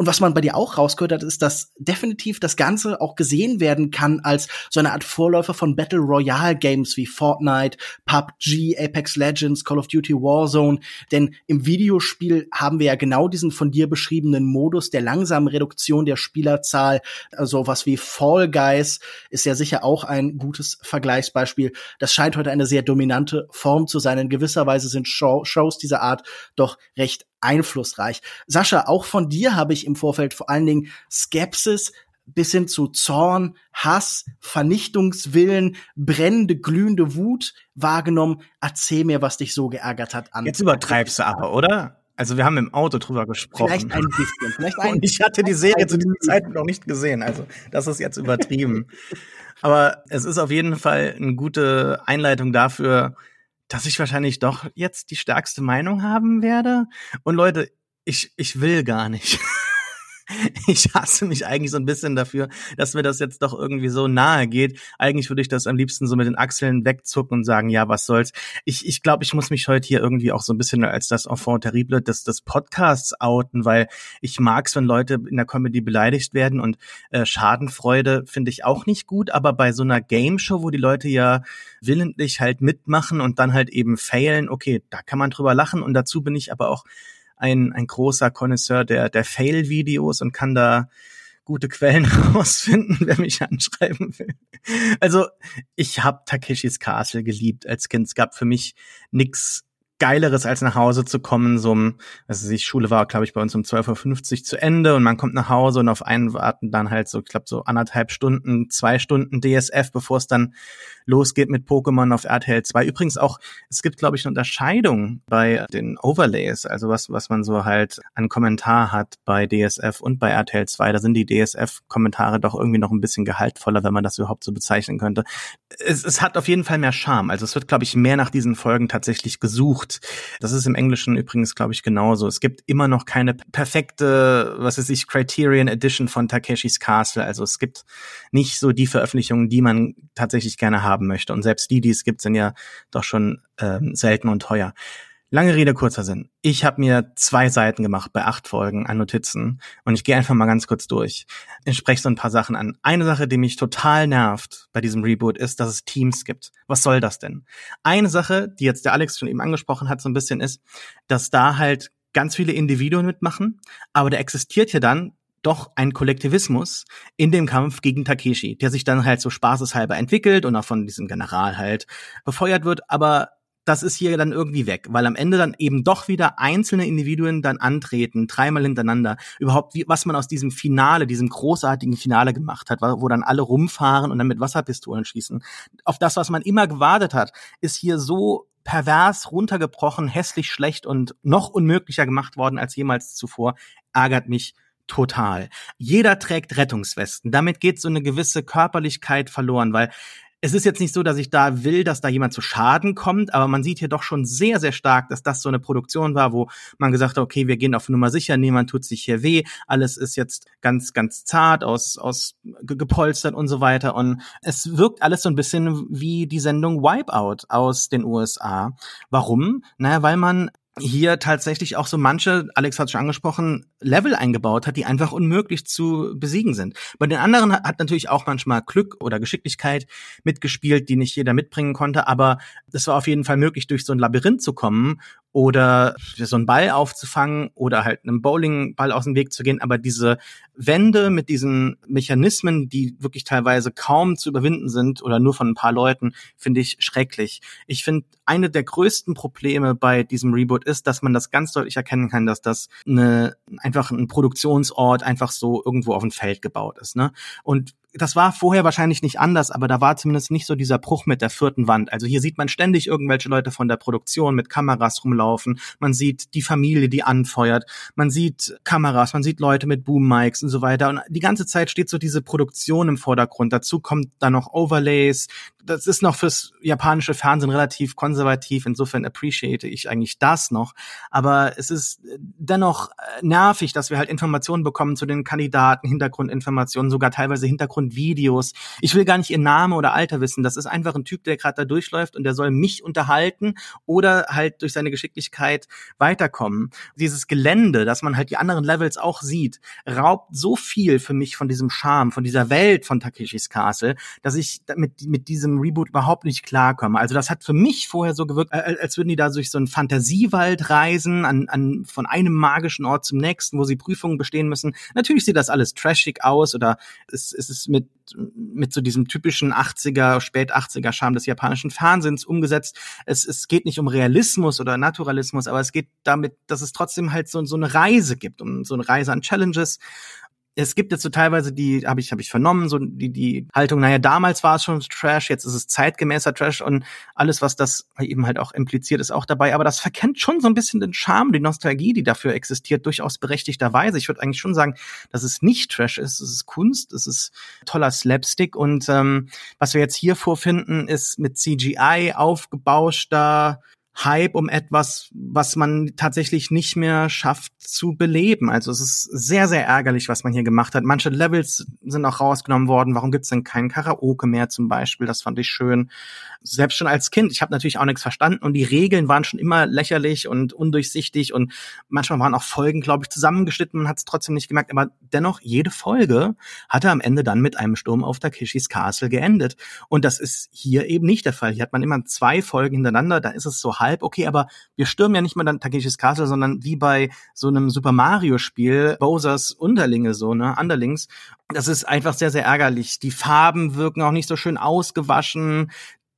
Und was man bei dir auch rausgehört hat, ist, dass definitiv das Ganze auch gesehen werden kann als so eine Art Vorläufer von Battle Royale Games wie Fortnite, PUBG, Apex Legends, Call of Duty Warzone. Denn im Videospiel haben wir ja genau diesen von dir beschriebenen Modus der langsamen Reduktion der Spielerzahl. Also was wie Fall Guys ist ja sicher auch ein gutes Vergleichsbeispiel. Das scheint heute eine sehr dominante Form zu sein. In gewisser Weise sind Shows dieser Art doch recht einflussreich. Sascha, auch von dir habe ich im Vorfeld vor allen Dingen Skepsis bis hin zu Zorn, Hass, Vernichtungswillen, brennende, glühende Wut wahrgenommen. Erzähl mir, was dich so geärgert hat. An Jetzt übertreibst du aber, oder? Also wir haben im Auto drüber gesprochen. Vielleicht ein bisschen. Vielleicht ein Und ich hatte die Serie zu diesem Zeitpunkt noch nicht gesehen. Also das ist jetzt übertrieben. aber es ist auf jeden Fall eine gute Einleitung dafür, dass ich wahrscheinlich doch jetzt die stärkste Meinung haben werde. Und Leute, ich, ich will gar nicht. ich hasse mich eigentlich so ein bisschen dafür, dass mir das jetzt doch irgendwie so nahe geht. Eigentlich würde ich das am liebsten so mit den Achseln wegzucken und sagen, ja, was soll's. Ich, ich glaube, ich muss mich heute hier irgendwie auch so ein bisschen als das Enfant terrible des, des Podcasts outen, weil ich mag's, wenn Leute in der Comedy beleidigt werden und äh, Schadenfreude finde ich auch nicht gut, aber bei so einer Game Show, wo die Leute ja willentlich halt mitmachen und dann halt eben failen, okay, da kann man drüber lachen und dazu bin ich aber auch ein, ein großer Connoisseur der, der Fail-Videos und kann da gute Quellen rausfinden, wer mich anschreiben will. Also, ich habe Takeshis Castle geliebt als Kind. Es gab für mich nix Geileres, als nach Hause zu kommen, so um, also die Schule war, glaube ich, bei uns um 12.50 Uhr zu Ende und man kommt nach Hause und auf einen warten dann halt so, ich glaube, so anderthalb Stunden, zwei Stunden DSF, bevor es dann losgeht mit Pokémon auf RTL 2. Übrigens auch, es gibt, glaube ich, eine Unterscheidung bei den Overlays, also was, was man so halt an Kommentar hat bei DSF und bei RTL 2. Da sind die DSF-Kommentare doch irgendwie noch ein bisschen gehaltvoller, wenn man das überhaupt so bezeichnen könnte. Es, es hat auf jeden Fall mehr Charme. Also es wird, glaube ich, mehr nach diesen Folgen tatsächlich gesucht gibt. Das ist im Englischen übrigens, glaube ich, genauso. Es gibt immer noch keine perfekte, was weiß ich, Criterion Edition von Takeshis Castle. Also es gibt nicht so die Veröffentlichungen, die man tatsächlich gerne haben möchte. Und selbst die, die es gibt, sind ja doch schon ähm, selten und teuer. Lange Rede, kurzer Sinn. Ich habe mir zwei Seiten gemacht bei acht Folgen an Notizen und ich gehe einfach mal ganz kurz durch. Ich spreche so ein paar Sachen an. Eine Sache, die mich total nervt bei diesem Reboot, ist, dass es Teams gibt. Was soll das denn? Eine Sache, die jetzt der Alex schon eben angesprochen hat, so ein bisschen ist, dass da halt ganz viele Individuen mitmachen, aber da existiert ja dann doch ein Kollektivismus in dem Kampf gegen Takeshi, der sich dann halt so spaßeshalber entwickelt und auch von diesem General halt befeuert wird, aber das ist hier dann irgendwie weg, weil am Ende dann eben doch wieder einzelne Individuen dann antreten, dreimal hintereinander. Überhaupt, wie, was man aus diesem Finale, diesem großartigen Finale gemacht hat, wo dann alle rumfahren und dann mit Wasserpistolen schießen. Auf das, was man immer gewartet hat, ist hier so pervers runtergebrochen, hässlich schlecht und noch unmöglicher gemacht worden als jemals zuvor. Ärgert mich total. Jeder trägt Rettungswesten. Damit geht so eine gewisse Körperlichkeit verloren, weil es ist jetzt nicht so, dass ich da will, dass da jemand zu Schaden kommt, aber man sieht hier doch schon sehr, sehr stark, dass das so eine Produktion war, wo man gesagt hat, okay, wir gehen auf Nummer sicher, niemand tut sich hier weh, alles ist jetzt ganz, ganz zart, aus, aus gepolstert und so weiter. Und es wirkt alles so ein bisschen wie die Sendung Wipeout aus den USA. Warum? Naja, weil man hier tatsächlich auch so manche, Alex hat schon angesprochen, Level eingebaut hat, die einfach unmöglich zu besiegen sind. Bei den anderen hat natürlich auch manchmal Glück oder Geschicklichkeit mitgespielt, die nicht jeder mitbringen konnte, aber es war auf jeden Fall möglich, durch so ein Labyrinth zu kommen oder so einen Ball aufzufangen oder halt einem Bowlingball aus dem Weg zu gehen. Aber diese Wände mit diesen Mechanismen, die wirklich teilweise kaum zu überwinden sind oder nur von ein paar Leuten, finde ich schrecklich. Ich finde, eine der größten Probleme bei diesem Reboot ist, dass man das ganz deutlich erkennen kann, dass das eine, einfach ein Produktionsort einfach so irgendwo auf dem Feld gebaut ist. Ne? Und das war vorher wahrscheinlich nicht anders, aber da war zumindest nicht so dieser Bruch mit der vierten Wand. Also hier sieht man ständig irgendwelche Leute von der Produktion mit Kameras rumlaufen. Man sieht die Familie, die anfeuert. Man sieht Kameras, man sieht Leute mit Boom-Mics und so weiter. Und die ganze Zeit steht so diese Produktion im Vordergrund. Dazu kommt dann noch Overlays. Das ist noch fürs japanische Fernsehen relativ konservativ. Insofern appreciate ich eigentlich das noch. Aber es ist dennoch nervig, dass wir halt Informationen bekommen zu den Kandidaten, Hintergrundinformationen, sogar teilweise Hintergrund Hintergrundvideos. Ich will gar nicht ihr Name oder Alter wissen. Das ist einfach ein Typ, der gerade da durchläuft und der soll mich unterhalten oder halt durch seine Geschicklichkeit weiterkommen. Dieses Gelände, dass man halt die anderen Levels auch sieht, raubt so viel für mich von diesem Charme, von dieser Welt von Takeshis Castle, dass ich mit, mit diesem Reboot überhaupt nicht klarkomme. Also das hat für mich vorher so gewirkt, als würden die da durch so einen Fantasiewald reisen, an, an, von einem magischen Ort zum nächsten, wo sie Prüfungen bestehen müssen. Natürlich sieht das alles trashig aus oder es, es ist mit, mit so diesem typischen 80er, spät 80er Charme des japanischen Fernsehens umgesetzt. Es, es geht nicht um Realismus oder Naturalismus, aber es geht damit, dass es trotzdem halt so, so eine Reise gibt, um so eine Reise an Challenges es gibt jetzt so teilweise die, habe ich, habe ich vernommen, so die, die Haltung, naja, damals war es schon Trash, jetzt ist es zeitgemäßer Trash und alles, was das eben halt auch impliziert, ist auch dabei. Aber das verkennt schon so ein bisschen den Charme, die Nostalgie, die dafür existiert, durchaus berechtigterweise. Ich würde eigentlich schon sagen, dass es nicht Trash ist, es ist Kunst, es ist toller Slapstick und ähm, was wir jetzt hier vorfinden, ist mit CGI aufgebauschter Hype um etwas, was man tatsächlich nicht mehr schafft zu beleben. Also es ist sehr, sehr ärgerlich, was man hier gemacht hat. Manche Levels sind auch rausgenommen worden. Warum gibt's denn keinen Karaoke mehr zum Beispiel? Das fand ich schön. Selbst schon als Kind. Ich habe natürlich auch nichts verstanden und die Regeln waren schon immer lächerlich und undurchsichtig und manchmal waren auch Folgen, glaube ich, zusammengeschnitten. Man hat es trotzdem nicht gemerkt. Aber dennoch, jede Folge hatte am Ende dann mit einem Sturm auf Takeshis Castle geendet. Und das ist hier eben nicht der Fall. Hier hat man immer zwei Folgen hintereinander. Da ist es so halb halb, okay, aber wir stürmen ja nicht mal dann Takeshis Castle, sondern wie bei so einem Super Mario Spiel, Bowsers Unterlinge so, ne, Underlings. Das ist einfach sehr, sehr ärgerlich. Die Farben wirken auch nicht so schön ausgewaschen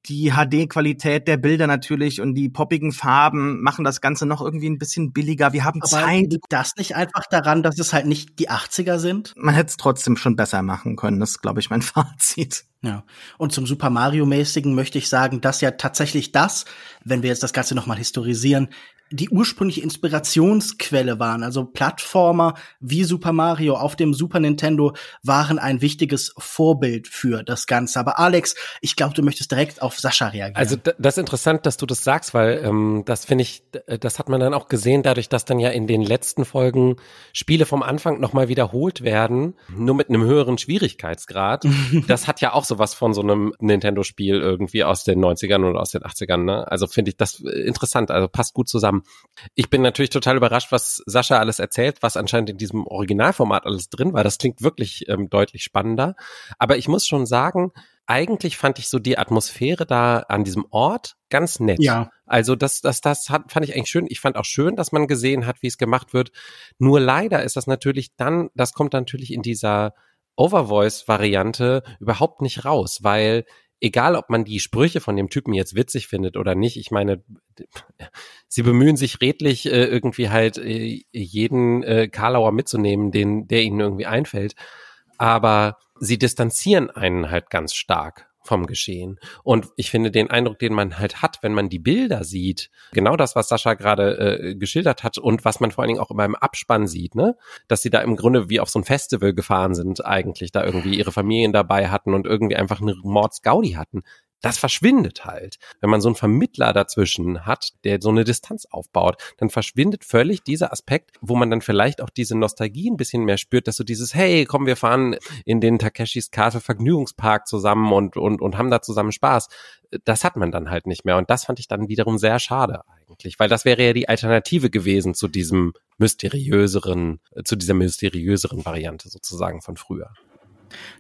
die HD-Qualität der Bilder natürlich und die poppigen Farben machen das Ganze noch irgendwie ein bisschen billiger. Wir haben Aber Zeit. liegt das nicht einfach daran, dass es halt nicht die 80er sind? Man hätte es trotzdem schon besser machen können. Das ist, glaube ich, mein Fazit. Ja. Und zum Super Mario-mäßigen möchte ich sagen, dass ja tatsächlich das, wenn wir jetzt das Ganze nochmal historisieren, die ursprüngliche Inspirationsquelle waren. Also Plattformer wie Super Mario auf dem Super Nintendo waren ein wichtiges Vorbild für das Ganze. Aber Alex, ich glaube, du möchtest direkt auf Sascha reagieren. Also das ist interessant, dass du das sagst, weil ähm, das finde ich, das hat man dann auch gesehen, dadurch, dass dann ja in den letzten Folgen Spiele vom Anfang nochmal wiederholt werden, nur mit einem höheren Schwierigkeitsgrad. das hat ja auch sowas von so einem Nintendo-Spiel irgendwie aus den 90ern oder aus den 80ern. Ne? Also finde ich das interessant, also passt gut zusammen. Ich bin natürlich total überrascht, was Sascha alles erzählt, was anscheinend in diesem Originalformat alles drin war. Das klingt wirklich ähm, deutlich spannender. Aber ich muss schon sagen, eigentlich fand ich so die Atmosphäre da an diesem Ort ganz nett. Ja. Also das, das, das hat, fand ich eigentlich schön. Ich fand auch schön, dass man gesehen hat, wie es gemacht wird. Nur leider ist das natürlich dann, das kommt natürlich in dieser Overvoice-Variante überhaupt nicht raus, weil egal ob man die Sprüche von dem Typen jetzt witzig findet oder nicht, ich meine, sie bemühen sich redlich äh, irgendwie halt äh, jeden äh, Karlauer mitzunehmen, den der ihnen irgendwie einfällt, aber sie distanzieren einen halt ganz stark vom Geschehen. Und ich finde den Eindruck, den man halt hat, wenn man die Bilder sieht, genau das, was Sascha gerade äh, geschildert hat und was man vor allen Dingen auch in meinem Abspann sieht, ne, dass sie da im Grunde wie auf so ein Festival gefahren sind, eigentlich da irgendwie ihre Familien dabei hatten und irgendwie einfach eine Mordsgaudi hatten das verschwindet halt. Wenn man so einen Vermittler dazwischen hat, der so eine Distanz aufbaut, dann verschwindet völlig dieser Aspekt, wo man dann vielleicht auch diese Nostalgie ein bisschen mehr spürt, dass so dieses, hey, komm, wir fahren in den Takeshis Castle Vergnügungspark zusammen und, und, und haben da zusammen Spaß. Das hat man dann halt nicht mehr. Und das fand ich dann wiederum sehr schade eigentlich, weil das wäre ja die Alternative gewesen zu diesem mysteriöseren, zu dieser mysteriöseren Variante sozusagen von früher.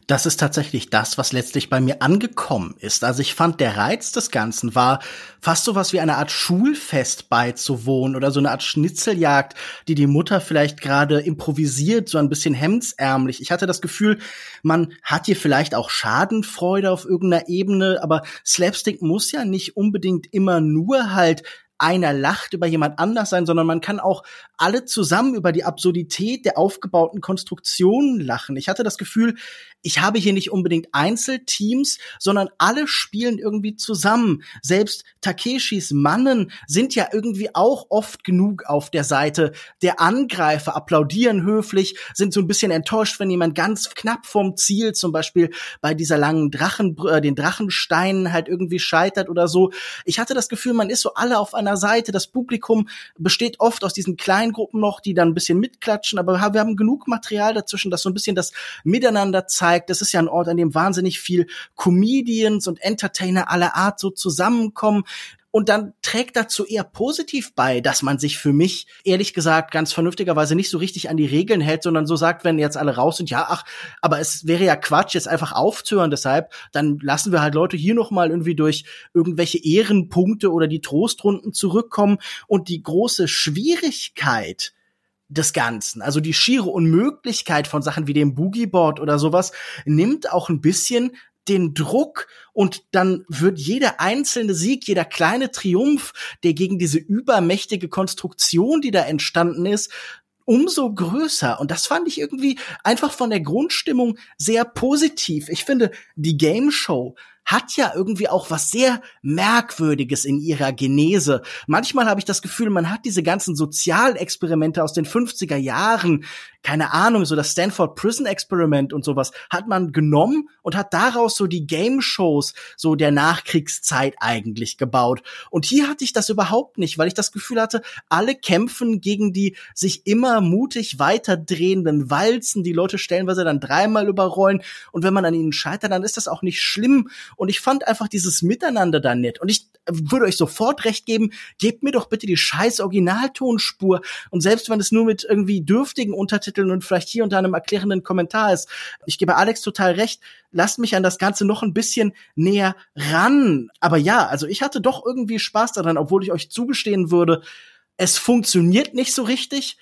Das ist tatsächlich das, was letztlich bei mir angekommen ist. Also ich fand, der Reiz des Ganzen war fast so was wie eine Art Schulfest beizuwohnen oder so eine Art Schnitzeljagd, die die Mutter vielleicht gerade improvisiert, so ein bisschen hemdsärmlich. Ich hatte das Gefühl, man hat hier vielleicht auch Schadenfreude auf irgendeiner Ebene, aber Slapstick muss ja nicht unbedingt immer nur halt einer lacht über jemand anders sein, sondern man kann auch alle zusammen über die Absurdität der aufgebauten Konstruktionen lachen. Ich hatte das Gefühl, ich habe hier nicht unbedingt Einzelteams, sondern alle spielen irgendwie zusammen. Selbst Takeshis Mannen sind ja irgendwie auch oft genug auf der Seite der Angreifer, applaudieren höflich, sind so ein bisschen enttäuscht, wenn jemand ganz knapp vom Ziel, zum Beispiel bei dieser langen Drachen, äh, den Drachensteinen halt irgendwie scheitert oder so. Ich hatte das Gefühl, man ist so alle auf einer Seite. Das Publikum besteht oft aus diesen kleinen Gruppen noch, die dann ein bisschen mitklatschen, aber wir haben genug Material dazwischen, das so ein bisschen das Miteinander zeigt. Das ist ja ein Ort, an dem wahnsinnig viel Comedians und Entertainer aller Art so zusammenkommen. Und dann trägt dazu eher positiv bei, dass man sich für mich, ehrlich gesagt, ganz vernünftigerweise nicht so richtig an die Regeln hält, sondern so sagt, wenn jetzt alle raus sind, ja, ach, aber es wäre ja Quatsch, jetzt einfach aufzuhören. Deshalb, dann lassen wir halt Leute hier noch mal irgendwie durch irgendwelche Ehrenpunkte oder die Trostrunden zurückkommen. Und die große Schwierigkeit, des Ganzen. Also die schiere Unmöglichkeit von Sachen wie dem Boogieboard oder sowas nimmt auch ein bisschen den Druck und dann wird jeder einzelne Sieg, jeder kleine Triumph, der gegen diese übermächtige Konstruktion, die da entstanden ist, umso größer. Und das fand ich irgendwie einfach von der Grundstimmung sehr positiv. Ich finde, die Game Show hat ja irgendwie auch was sehr Merkwürdiges in ihrer Genese. Manchmal habe ich das Gefühl, man hat diese ganzen Sozialexperimente aus den 50er Jahren, keine Ahnung, so das Stanford Prison Experiment und sowas, hat man genommen und hat daraus so die Game Shows so der Nachkriegszeit eigentlich gebaut. Und hier hatte ich das überhaupt nicht, weil ich das Gefühl hatte, alle kämpfen gegen die sich immer mutig weiterdrehenden Walzen, die Leute stellenweise dann dreimal überrollen. Und wenn man an ihnen scheitert, dann ist das auch nicht schlimm. Und ich fand einfach dieses Miteinander da nett. Und ich würde euch sofort recht geben, gebt mir doch bitte die scheiß Originaltonspur. Und selbst wenn es nur mit irgendwie dürftigen Untertiteln und vielleicht hier unter einem erklärenden Kommentar ist, ich gebe Alex total recht, lasst mich an das Ganze noch ein bisschen näher ran. Aber ja, also ich hatte doch irgendwie Spaß daran, obwohl ich euch zugestehen würde, es funktioniert nicht so richtig.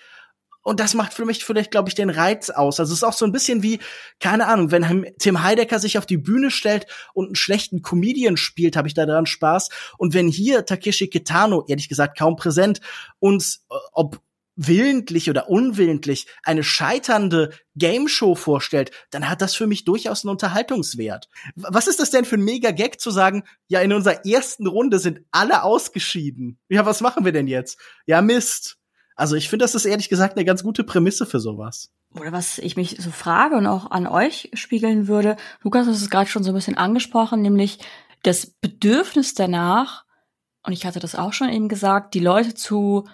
Und das macht für mich vielleicht, glaube ich, den Reiz aus. Also es ist auch so ein bisschen wie, keine Ahnung, wenn Tim Heidecker sich auf die Bühne stellt und einen schlechten Comedian spielt, habe ich da daran Spaß. Und wenn hier Takeshi Kitano, ehrlich gesagt kaum präsent, uns, äh, ob willentlich oder unwillentlich eine scheiternde Game Show vorstellt, dann hat das für mich durchaus einen Unterhaltungswert. Was ist das denn für ein mega Gag zu sagen, ja, in unserer ersten Runde sind alle ausgeschieden. Ja, was machen wir denn jetzt? Ja, Mist. Also ich finde, das ist ehrlich gesagt eine ganz gute Prämisse für sowas. Oder was ich mich so frage und auch an euch spiegeln würde, Lukas hat es gerade schon so ein bisschen angesprochen, nämlich das Bedürfnis danach, und ich hatte das auch schon eben gesagt, die Leute zu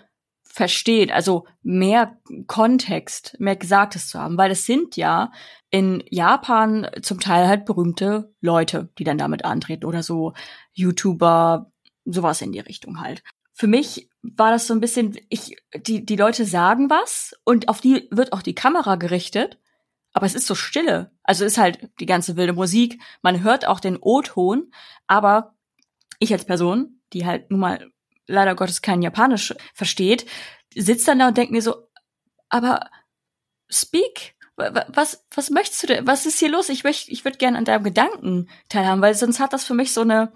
verstehen, also mehr Kontext, mehr Gesagtes zu haben, weil es sind ja in Japan zum Teil halt berühmte Leute, die dann damit antreten oder so YouTuber, sowas in die Richtung halt. Für mich war das so ein bisschen, ich, die, die Leute sagen was und auf die wird auch die Kamera gerichtet, aber es ist so stille. Also ist halt die ganze wilde Musik, man hört auch den O-Ton, aber ich als Person, die halt nun mal leider Gottes kein Japanisch versteht, sitzt dann da und denkt mir so, aber speak, was, was möchtest du denn? Was ist hier los? Ich möchte, ich würde gerne an deinem Gedanken teilhaben, weil sonst hat das für mich so eine,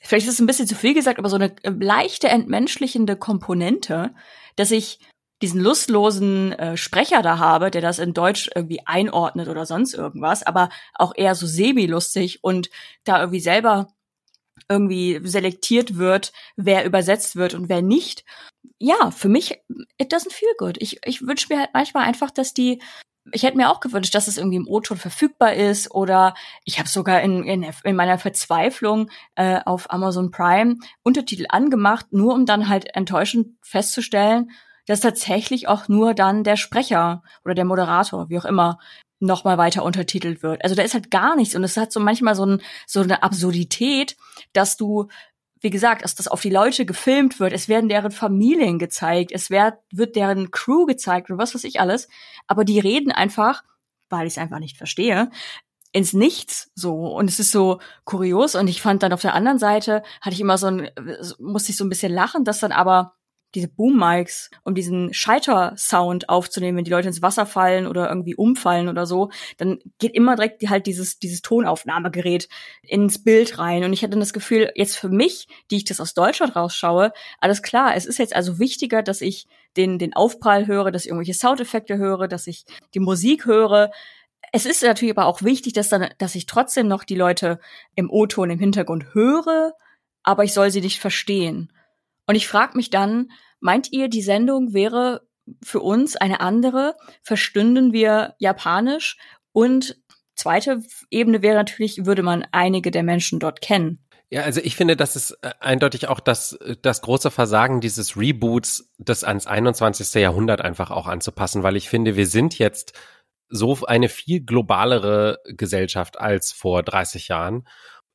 vielleicht ist es ein bisschen zu viel gesagt, aber so eine äh, leichte entmenschlichende Komponente, dass ich diesen lustlosen äh, Sprecher da habe, der das in Deutsch irgendwie einordnet oder sonst irgendwas, aber auch eher so semi-lustig und da irgendwie selber irgendwie selektiert wird, wer übersetzt wird und wer nicht. Ja, für mich, it doesn't feel good. Ich, ich wünsche mir halt manchmal einfach, dass die ich hätte mir auch gewünscht, dass es irgendwie im O-Ton verfügbar ist oder ich habe sogar in, in, in, meiner Verzweiflung äh, auf Amazon Prime Untertitel angemacht, nur um dann halt enttäuschend festzustellen, dass tatsächlich auch nur dann der Sprecher oder der Moderator, wie auch immer, nochmal weiter untertitelt wird. Also da ist halt gar nichts und es hat so manchmal so, ein, so eine Absurdität, dass du wie gesagt, dass das auf die Leute gefilmt wird, es werden deren Familien gezeigt, es wird, wird deren Crew gezeigt und was weiß ich alles. Aber die reden einfach, weil ich es einfach nicht verstehe, ins Nichts so. Und es ist so kurios. Und ich fand dann auf der anderen Seite, hatte ich immer so ein, musste ich so ein bisschen lachen, dass dann aber diese Boom-Mics, um diesen Scheiter-Sound aufzunehmen, wenn die Leute ins Wasser fallen oder irgendwie umfallen oder so, dann geht immer direkt halt dieses, dieses Tonaufnahmegerät ins Bild rein. Und ich hatte das Gefühl, jetzt für mich, die ich das aus Deutschland rausschaue, alles klar, es ist jetzt also wichtiger, dass ich den, den Aufprall höre, dass ich irgendwelche Soundeffekte höre, dass ich die Musik höre. Es ist natürlich aber auch wichtig, dass dann, dass ich trotzdem noch die Leute im O-Ton im Hintergrund höre, aber ich soll sie nicht verstehen. Und ich frage mich dann, meint ihr, die Sendung wäre für uns eine andere? Verstünden wir Japanisch? Und zweite Ebene wäre natürlich, würde man einige der Menschen dort kennen. Ja, also ich finde, das ist äh, eindeutig auch das, das große Versagen dieses Reboots, das ans 21. Jahrhundert einfach auch anzupassen, weil ich finde, wir sind jetzt so eine viel globalere Gesellschaft als vor 30 Jahren.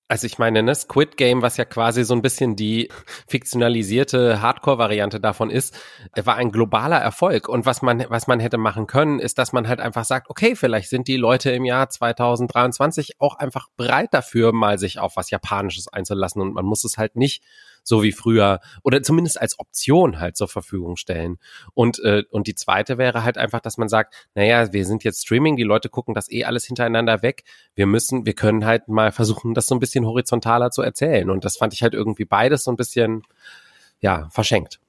Also ich meine, ne, Squid Game, was ja quasi so ein bisschen die fiktionalisierte Hardcore-Variante davon ist, war ein globaler Erfolg. Und was man, was man hätte machen können, ist, dass man halt einfach sagt, okay, vielleicht sind die Leute im Jahr 2023 auch einfach bereit dafür, mal sich auf was Japanisches einzulassen. Und man muss es halt nicht so wie früher oder zumindest als Option halt zur Verfügung stellen. Und, äh, und die zweite wäre halt einfach, dass man sagt, naja, wir sind jetzt Streaming, die Leute gucken das eh alles hintereinander weg. Wir müssen, wir können halt mal versuchen, das so ein bisschen horizontaler zu erzählen. Und das fand ich halt irgendwie beides so ein bisschen, ja, verschenkt.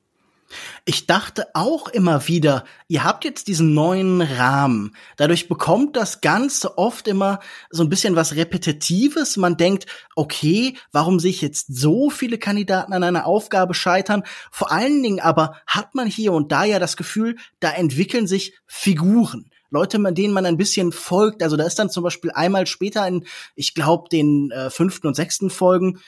Ich dachte auch immer wieder, ihr habt jetzt diesen neuen Rahmen. Dadurch bekommt das Ganze oft immer so ein bisschen was Repetitives. Man denkt, okay, warum sich jetzt so viele Kandidaten an einer Aufgabe scheitern? Vor allen Dingen aber hat man hier und da ja das Gefühl, da entwickeln sich Figuren. Leute, denen man ein bisschen folgt. Also da ist dann zum Beispiel einmal später in, ich glaube, den äh, fünften und sechsten Folgen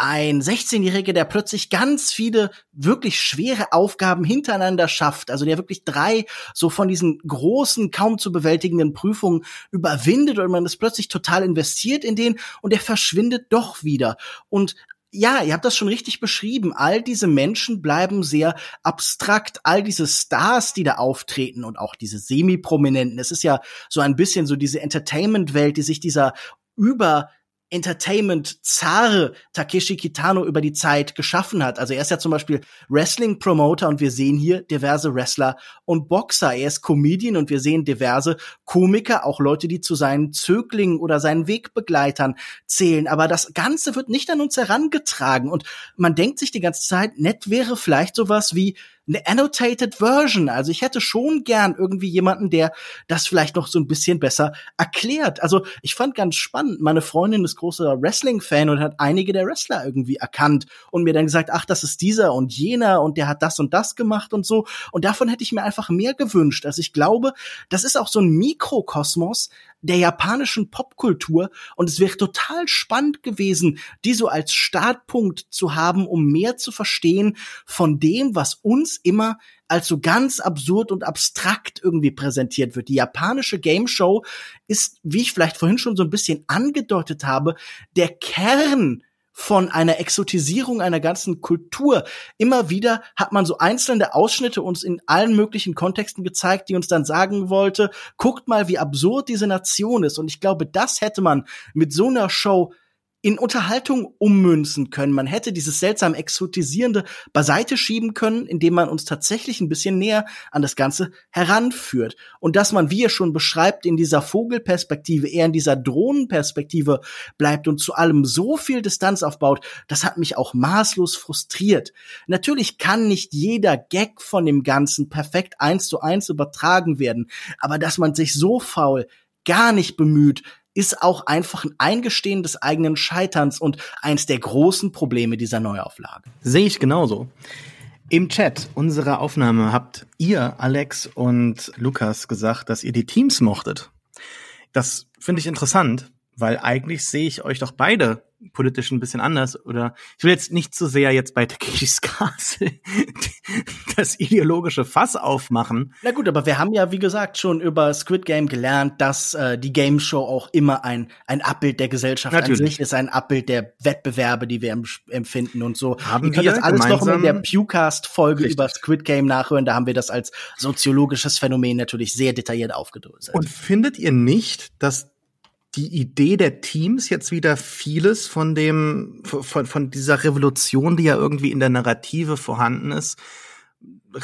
ein 16-Jähriger, der plötzlich ganz viele wirklich schwere Aufgaben hintereinander schafft, also der wirklich drei so von diesen großen, kaum zu bewältigenden Prüfungen überwindet und man ist plötzlich total investiert in den und der verschwindet doch wieder. Und ja, ihr habt das schon richtig beschrieben. All diese Menschen bleiben sehr abstrakt. All diese Stars, die da auftreten und auch diese Semi-Prominenten. Es ist ja so ein bisschen so diese Entertainment-Welt, die sich dieser über Entertainment-Zare Takeshi Kitano über die Zeit geschaffen hat. Also er ist ja zum Beispiel Wrestling-Promoter und wir sehen hier diverse Wrestler und Boxer. Er ist Comedian und wir sehen diverse Komiker, auch Leute, die zu seinen Zöglingen oder seinen Wegbegleitern zählen. Aber das Ganze wird nicht an uns herangetragen und man denkt sich die ganze Zeit, nett wäre vielleicht sowas wie eine annotated Version. Also ich hätte schon gern irgendwie jemanden, der das vielleicht noch so ein bisschen besser erklärt. Also ich fand ganz spannend. Meine Freundin ist großer Wrestling-Fan und hat einige der Wrestler irgendwie erkannt und mir dann gesagt, ach, das ist dieser und jener und der hat das und das gemacht und so. Und davon hätte ich mir einfach mehr gewünscht. Also ich glaube, das ist auch so ein Mikrokosmos, der japanischen Popkultur und es wäre total spannend gewesen, die so als Startpunkt zu haben, um mehr zu verstehen von dem, was uns immer als so ganz absurd und abstrakt irgendwie präsentiert wird. Die japanische Game Show ist, wie ich vielleicht vorhin schon so ein bisschen angedeutet habe, der Kern von einer Exotisierung einer ganzen Kultur. Immer wieder hat man so einzelne Ausschnitte uns in allen möglichen Kontexten gezeigt, die uns dann sagen wollte, guckt mal, wie absurd diese Nation ist. Und ich glaube, das hätte man mit so einer Show in Unterhaltung ummünzen können. Man hätte dieses seltsam exotisierende beiseite schieben können, indem man uns tatsächlich ein bisschen näher an das Ganze heranführt. Und dass man, wie er schon beschreibt, in dieser Vogelperspektive, eher in dieser Drohnenperspektive bleibt und zu allem so viel Distanz aufbaut, das hat mich auch maßlos frustriert. Natürlich kann nicht jeder Gag von dem Ganzen perfekt eins zu eins übertragen werden, aber dass man sich so faul gar nicht bemüht, ist auch einfach ein Eingestehen des eigenen Scheiterns und eins der großen Probleme dieser Neuauflage. Sehe ich genauso. Im Chat unserer Aufnahme habt ihr, Alex und Lukas, gesagt, dass ihr die Teams mochtet. Das finde ich interessant, weil eigentlich sehe ich euch doch beide politisch ein bisschen anders oder ich will jetzt nicht zu so sehr jetzt bei Takeshis Castle das ideologische Fass aufmachen. Na gut, aber wir haben ja wie gesagt schon über Squid Game gelernt, dass äh, die Game Show auch immer ein ein Abbild der Gesellschaft Natürlich. an sich ist, ein Abbild der Wettbewerbe, die wir empfinden und so. Haben Ihr könnt wir das alles noch in der Pewcast Folge über Squid Game nachhören, da haben wir das als soziologisches Phänomen natürlich sehr detailliert aufgedröselt. Und findet ihr nicht, dass die Idee der Teams jetzt wieder vieles von dem, von, von dieser Revolution, die ja irgendwie in der Narrative vorhanden ist,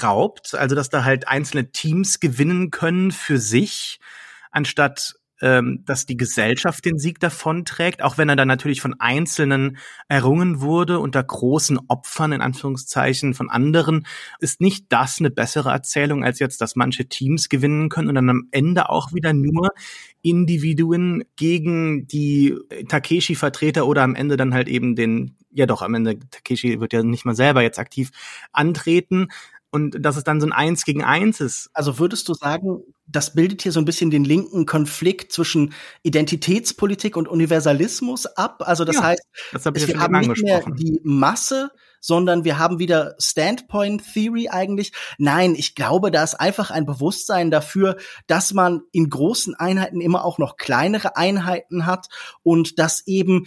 raubt. Also, dass da halt einzelne Teams gewinnen können für sich, anstatt ähm, dass die Gesellschaft den Sieg davonträgt, auch wenn er dann natürlich von Einzelnen errungen wurde unter großen Opfern in Anführungszeichen von anderen, ist nicht das eine bessere Erzählung als jetzt, dass manche Teams gewinnen können und dann am Ende auch wieder nur Individuen gegen die Takeshi-Vertreter oder am Ende dann halt eben den, ja doch, am Ende Takeshi wird ja nicht mal selber jetzt aktiv antreten, und dass es dann so ein Eins gegen Eins ist. Also würdest du sagen, das bildet hier so ein bisschen den linken Konflikt zwischen Identitätspolitik und Universalismus ab? Also das ja, heißt, das hab wir haben nicht mehr die Masse, sondern wir haben wieder Standpoint Theory eigentlich. Nein, ich glaube, da ist einfach ein Bewusstsein dafür, dass man in großen Einheiten immer auch noch kleinere Einheiten hat und dass eben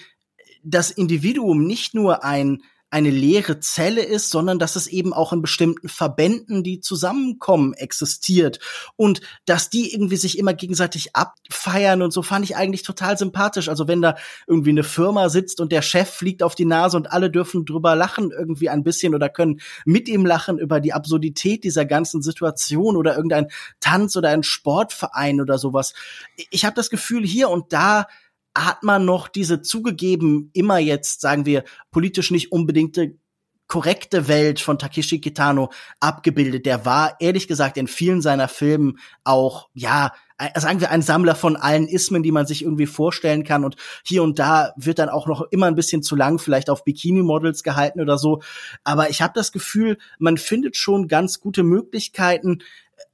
das Individuum nicht nur ein eine leere Zelle ist, sondern dass es eben auch in bestimmten Verbänden, die zusammenkommen, existiert und dass die irgendwie sich immer gegenseitig abfeiern und so fand ich eigentlich total sympathisch. Also wenn da irgendwie eine Firma sitzt und der Chef fliegt auf die Nase und alle dürfen drüber lachen irgendwie ein bisschen oder können mit ihm lachen über die Absurdität dieser ganzen Situation oder irgendein Tanz oder ein Sportverein oder sowas. Ich habe das Gefühl hier und da hat man noch diese zugegeben immer jetzt, sagen wir, politisch nicht unbedingte korrekte Welt von Takeshi Kitano abgebildet. Der war ehrlich gesagt in vielen seiner Filmen auch, ja, sagen wir ein Sammler von allen Ismen, die man sich irgendwie vorstellen kann. Und hier und da wird dann auch noch immer ein bisschen zu lang vielleicht auf Bikini-Models gehalten oder so. Aber ich habe das Gefühl, man findet schon ganz gute Möglichkeiten,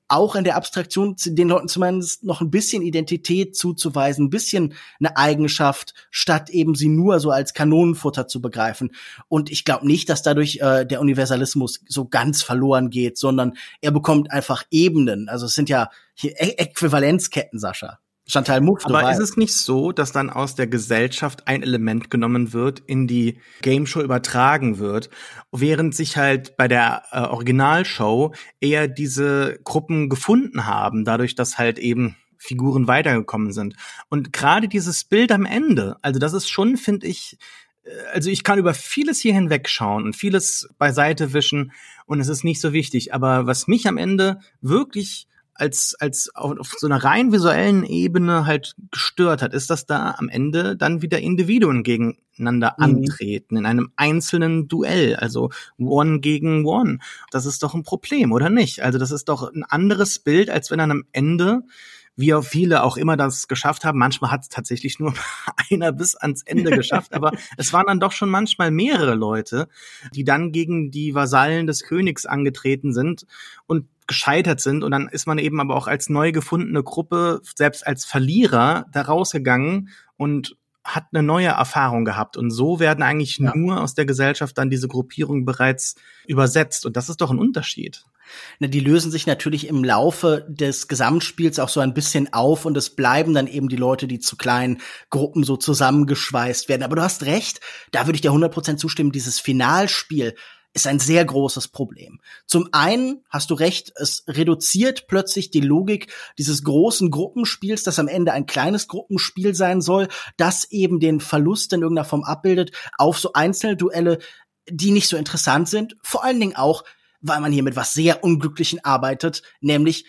auch in der Abstraktion den Leuten zumindest noch ein bisschen Identität zuzuweisen, ein bisschen eine Eigenschaft, statt eben sie nur so als Kanonenfutter zu begreifen. Und ich glaube nicht, dass dadurch äh, der Universalismus so ganz verloren geht, sondern er bekommt einfach Ebenen. Also es sind ja hier Äquivalenzketten, Sascha. Chantal Mouffe. Aber ist es nicht so, dass dann aus der Gesellschaft ein Element genommen wird, in die Game Show übertragen wird, während sich halt bei der äh, Originalshow eher diese Gruppen gefunden haben, dadurch, dass halt eben Figuren weitergekommen sind. Und gerade dieses Bild am Ende, also das ist schon, finde ich, äh, also ich kann über vieles hier hinwegschauen und vieles beiseite wischen und es ist nicht so wichtig. Aber was mich am Ende wirklich als, als auf, auf so einer rein visuellen Ebene halt gestört hat, ist, dass da am Ende dann wieder Individuen gegeneinander mhm. antreten, in einem einzelnen Duell, also One gegen One. Das ist doch ein Problem, oder nicht? Also das ist doch ein anderes Bild, als wenn dann am Ende wie auch viele auch immer das geschafft haben. Manchmal hat es tatsächlich nur einer bis ans Ende geschafft, aber es waren dann doch schon manchmal mehrere Leute, die dann gegen die Vasallen des Königs angetreten sind und gescheitert sind und dann ist man eben aber auch als neu gefundene Gruppe, selbst als Verlierer, da rausgegangen und hat eine neue Erfahrung gehabt. Und so werden eigentlich ja. nur aus der Gesellschaft dann diese Gruppierungen bereits übersetzt. Und das ist doch ein Unterschied. Na, die lösen sich natürlich im Laufe des Gesamtspiels auch so ein bisschen auf und es bleiben dann eben die Leute, die zu kleinen Gruppen so zusammengeschweißt werden. Aber du hast recht, da würde ich dir 100% zustimmen, dieses Finalspiel ist ein sehr großes Problem. Zum einen hast du recht, es reduziert plötzlich die Logik dieses großen Gruppenspiels, das am Ende ein kleines Gruppenspiel sein soll, das eben den Verlust in irgendeiner Form abbildet, auf so einzelne Duelle, die nicht so interessant sind. Vor allen Dingen auch, weil man hier mit was sehr Unglücklichen arbeitet, nämlich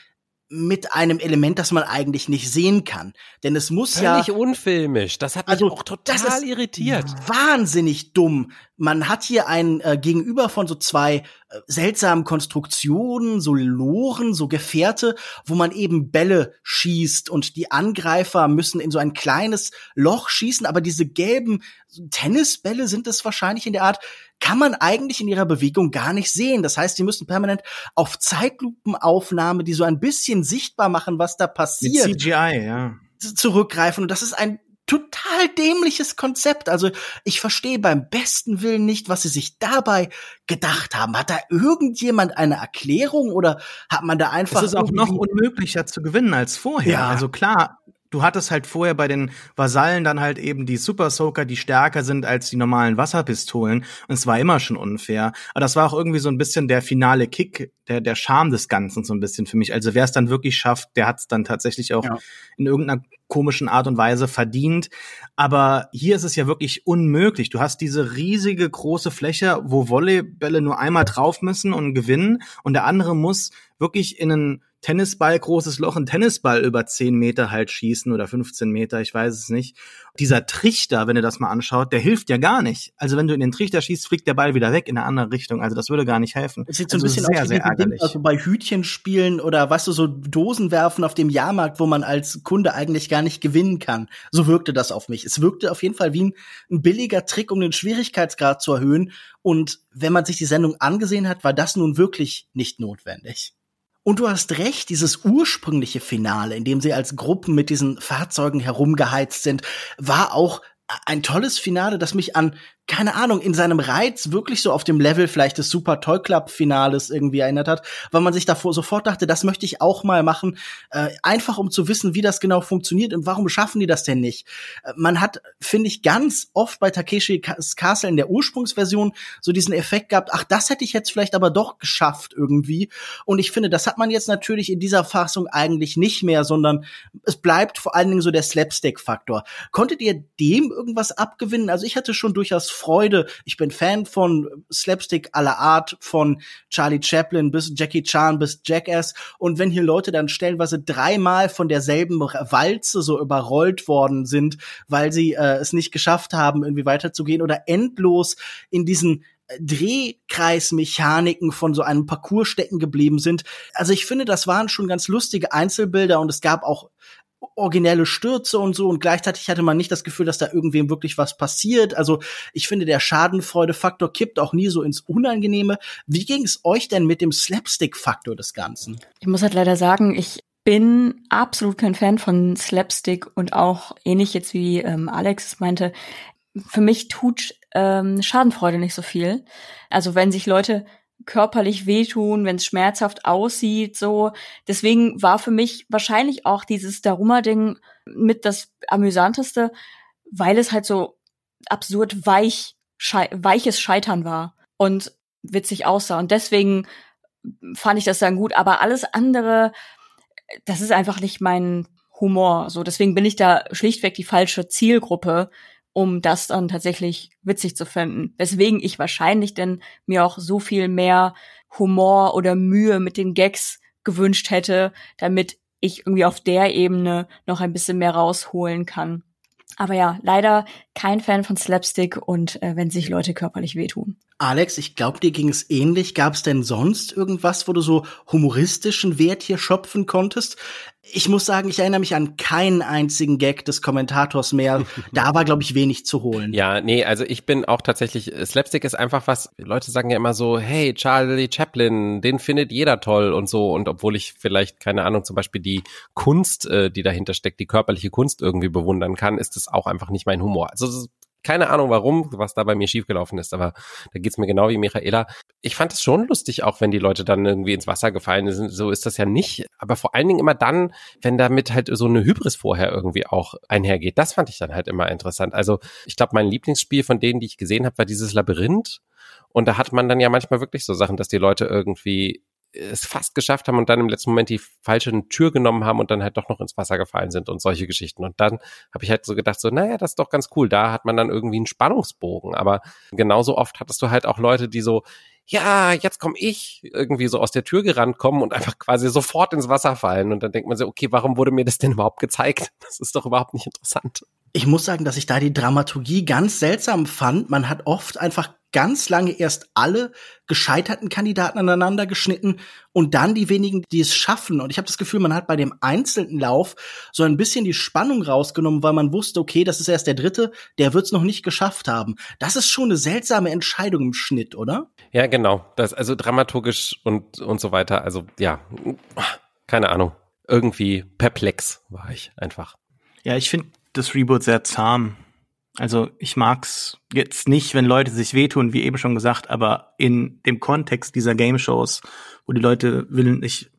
mit einem Element, das man eigentlich nicht sehen kann. Denn es muss Völlig ja. Völlig unfilmisch. Das hat mich also, auch total irritiert. Wahnsinnig dumm. Man hat hier ein äh, Gegenüber von so zwei seltsamen Konstruktionen, so Loren, so Gefährte, wo man eben Bälle schießt und die Angreifer müssen in so ein kleines Loch schießen, aber diese gelben Tennisbälle sind es wahrscheinlich in der Art, kann man eigentlich in ihrer Bewegung gar nicht sehen. Das heißt, sie müssen permanent auf Zeitlupenaufnahme, die so ein bisschen sichtbar machen, was da passiert. Mit CGI, ja. Zurückgreifen. Und das ist ein total dämliches Konzept. Also ich verstehe beim besten Willen nicht, was sie sich dabei gedacht haben. Hat da irgendjemand eine Erklärung oder hat man da einfach. Es ist auch noch unmöglicher zu gewinnen als vorher. Ja. Also klar, du hattest halt vorher bei den Vasallen dann halt eben die Super Soaker, die stärker sind als die normalen Wasserpistolen. Und es war immer schon unfair. Aber das war auch irgendwie so ein bisschen der finale Kick, der, der Charme des Ganzen so ein bisschen für mich. Also wer es dann wirklich schafft, der hat es dann tatsächlich auch ja. in irgendeiner komischen Art und Weise verdient. Aber hier ist es ja wirklich unmöglich. Du hast diese riesige große Fläche, wo Volleybälle nur einmal drauf müssen und gewinnen. Und der andere muss wirklich in einen Tennisball, großes Loch, ein Tennisball über 10 Meter halt schießen oder 15 Meter, ich weiß es nicht. Dieser Trichter, wenn ihr das mal anschaut, der hilft ja gar nicht. Also wenn du in den Trichter schießt, fliegt der Ball wieder weg in eine andere Richtung. Also das würde gar nicht helfen. Es sieht so also ein bisschen sehr, aus wie sehr ärgerlich. also bei Hütchen spielen oder was weißt du, so Dosen werfen auf dem Jahrmarkt, wo man als Kunde eigentlich gar nicht gewinnen kann. So wirkte das auf mich. Es wirkte auf jeden Fall wie ein, ein billiger Trick, um den Schwierigkeitsgrad zu erhöhen. Und wenn man sich die Sendung angesehen hat, war das nun wirklich nicht notwendig. Und du hast recht, dieses ursprüngliche Finale, in dem sie als Gruppen mit diesen Fahrzeugen herumgeheizt sind, war auch ein tolles Finale, das mich an keine Ahnung, in seinem Reiz wirklich so auf dem Level vielleicht des Super Toy Club Finales irgendwie erinnert hat, weil man sich davor sofort dachte, das möchte ich auch mal machen, äh, einfach um zu wissen, wie das genau funktioniert und warum schaffen die das denn nicht. Äh, man hat, finde ich, ganz oft bei Takeshi Castle in der Ursprungsversion so diesen Effekt gehabt, ach, das hätte ich jetzt vielleicht aber doch geschafft irgendwie. Und ich finde, das hat man jetzt natürlich in dieser Fassung eigentlich nicht mehr, sondern es bleibt vor allen Dingen so der Slapstick-Faktor. Konntet ihr dem irgendwas abgewinnen? Also ich hatte schon durchaus Freude. Ich bin Fan von Slapstick aller Art, von Charlie Chaplin bis Jackie Chan bis Jackass. Und wenn hier Leute dann stellenweise dreimal von derselben Walze so überrollt worden sind, weil sie äh, es nicht geschafft haben, irgendwie weiterzugehen oder endlos in diesen äh, Drehkreismechaniken von so einem Parcours stecken geblieben sind. Also ich finde, das waren schon ganz lustige Einzelbilder und es gab auch originelle Stürze und so und gleichzeitig hatte man nicht das Gefühl, dass da irgendwem wirklich was passiert. Also ich finde, der Schadenfreude-Faktor kippt auch nie so ins Unangenehme. Wie ging es euch denn mit dem Slapstick-Faktor des Ganzen? Ich muss halt leider sagen, ich bin absolut kein Fan von Slapstick und auch ähnlich jetzt wie ähm, Alex meinte, für mich tut ähm, Schadenfreude nicht so viel. Also wenn sich Leute körperlich wehtun, wenn es schmerzhaft aussieht, so. Deswegen war für mich wahrscheinlich auch dieses Daruma-Ding mit das amüsanteste, weil es halt so absurd weich, schei weiches Scheitern war und witzig aussah. Und deswegen fand ich das dann gut. Aber alles andere, das ist einfach nicht mein Humor. So, deswegen bin ich da schlichtweg die falsche Zielgruppe, um das dann tatsächlich witzig zu finden. Weswegen ich wahrscheinlich denn mir auch so viel mehr Humor oder Mühe mit den Gags gewünscht hätte, damit ich irgendwie auf der Ebene noch ein bisschen mehr rausholen kann. Aber ja, leider kein Fan von Slapstick und äh, wenn sich Leute körperlich wehtun. Alex, ich glaube, dir ging es ähnlich. Gab es denn sonst irgendwas, wo du so humoristischen Wert hier schöpfen konntest? Ich muss sagen, ich erinnere mich an keinen einzigen Gag des Kommentators mehr. Da war, glaube ich, wenig zu holen. Ja, nee, also ich bin auch tatsächlich, Slapstick ist einfach was, Leute sagen ja immer so, hey, Charlie Chaplin, den findet jeder toll und so. Und obwohl ich vielleicht, keine Ahnung, zum Beispiel die Kunst, äh, die dahinter steckt, die körperliche Kunst irgendwie bewundern kann, ist das auch einfach nicht mein Humor. Also keine Ahnung warum, was da bei mir schiefgelaufen ist, aber da geht's mir genau wie Michaela. Ich fand es schon lustig, auch wenn die Leute dann irgendwie ins Wasser gefallen sind. So ist das ja nicht. Aber vor allen Dingen immer dann, wenn damit halt so eine Hybris vorher irgendwie auch einhergeht. Das fand ich dann halt immer interessant. Also ich glaube, mein Lieblingsspiel von denen, die ich gesehen habe, war dieses Labyrinth. Und da hat man dann ja manchmal wirklich so Sachen, dass die Leute irgendwie es fast geschafft haben und dann im letzten Moment die falsche Tür genommen haben und dann halt doch noch ins Wasser gefallen sind und solche Geschichten. Und dann habe ich halt so gedacht, so, naja, das ist doch ganz cool. Da hat man dann irgendwie einen Spannungsbogen. Aber genauso oft hattest du halt auch Leute, die so, ja, jetzt komme ich irgendwie so aus der Tür gerannt kommen und einfach quasi sofort ins Wasser fallen. Und dann denkt man so, okay, warum wurde mir das denn überhaupt gezeigt? Das ist doch überhaupt nicht interessant. Ich muss sagen, dass ich da die Dramaturgie ganz seltsam fand. Man hat oft einfach ganz lange erst alle gescheiterten Kandidaten aneinander geschnitten und dann die wenigen, die es schaffen. Und ich habe das Gefühl, man hat bei dem einzelnen Lauf so ein bisschen die Spannung rausgenommen, weil man wusste, okay, das ist erst der dritte, der wird es noch nicht geschafft haben. Das ist schon eine seltsame Entscheidung im Schnitt, oder? Ja, genau. Das also dramaturgisch und und so weiter. Also ja, keine Ahnung. Irgendwie perplex war ich einfach. Ja, ich finde das Reboot sehr zahm. Also ich mag's jetzt nicht, wenn Leute sich wehtun, wie eben schon gesagt, aber in dem Kontext dieser Game Shows, wo die Leute willentlich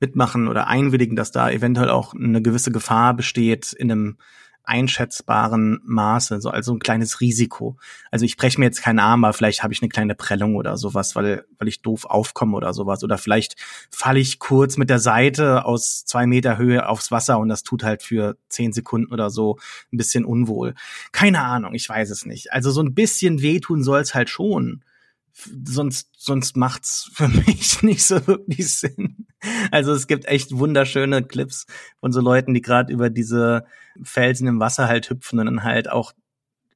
mitmachen oder einwilligen, dass da eventuell auch eine gewisse Gefahr besteht in einem einschätzbaren Maße, so also ein kleines Risiko. Also ich breche mir jetzt keinen Arm, aber vielleicht habe ich eine kleine Prellung oder sowas, weil weil ich doof aufkomme oder sowas. Oder vielleicht falle ich kurz mit der Seite aus zwei Meter Höhe aufs Wasser und das tut halt für zehn Sekunden oder so ein bisschen unwohl. Keine Ahnung, ich weiß es nicht. Also so ein bisschen wehtun soll es halt schon sonst sonst macht's für mich nicht so wirklich Sinn. Also es gibt echt wunderschöne Clips von so Leuten, die gerade über diese Felsen im Wasser halt hüpfen und dann halt auch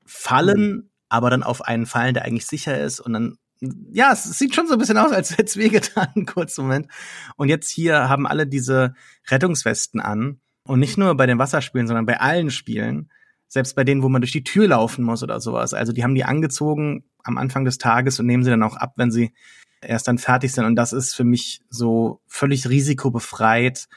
fallen, mhm. aber dann auf einen fallen, der eigentlich sicher ist und dann ja, es sieht schon so ein bisschen aus, als hätte es wehgetan, einen kurzen Moment. Und jetzt hier haben alle diese Rettungswesten an. Und nicht nur bei den Wasserspielen, sondern bei allen Spielen. Selbst bei denen, wo man durch die Tür laufen muss oder sowas. Also die haben die angezogen am Anfang des Tages und nehmen sie dann auch ab, wenn sie erst dann fertig sind. Und das ist für mich so völlig risikobefreit,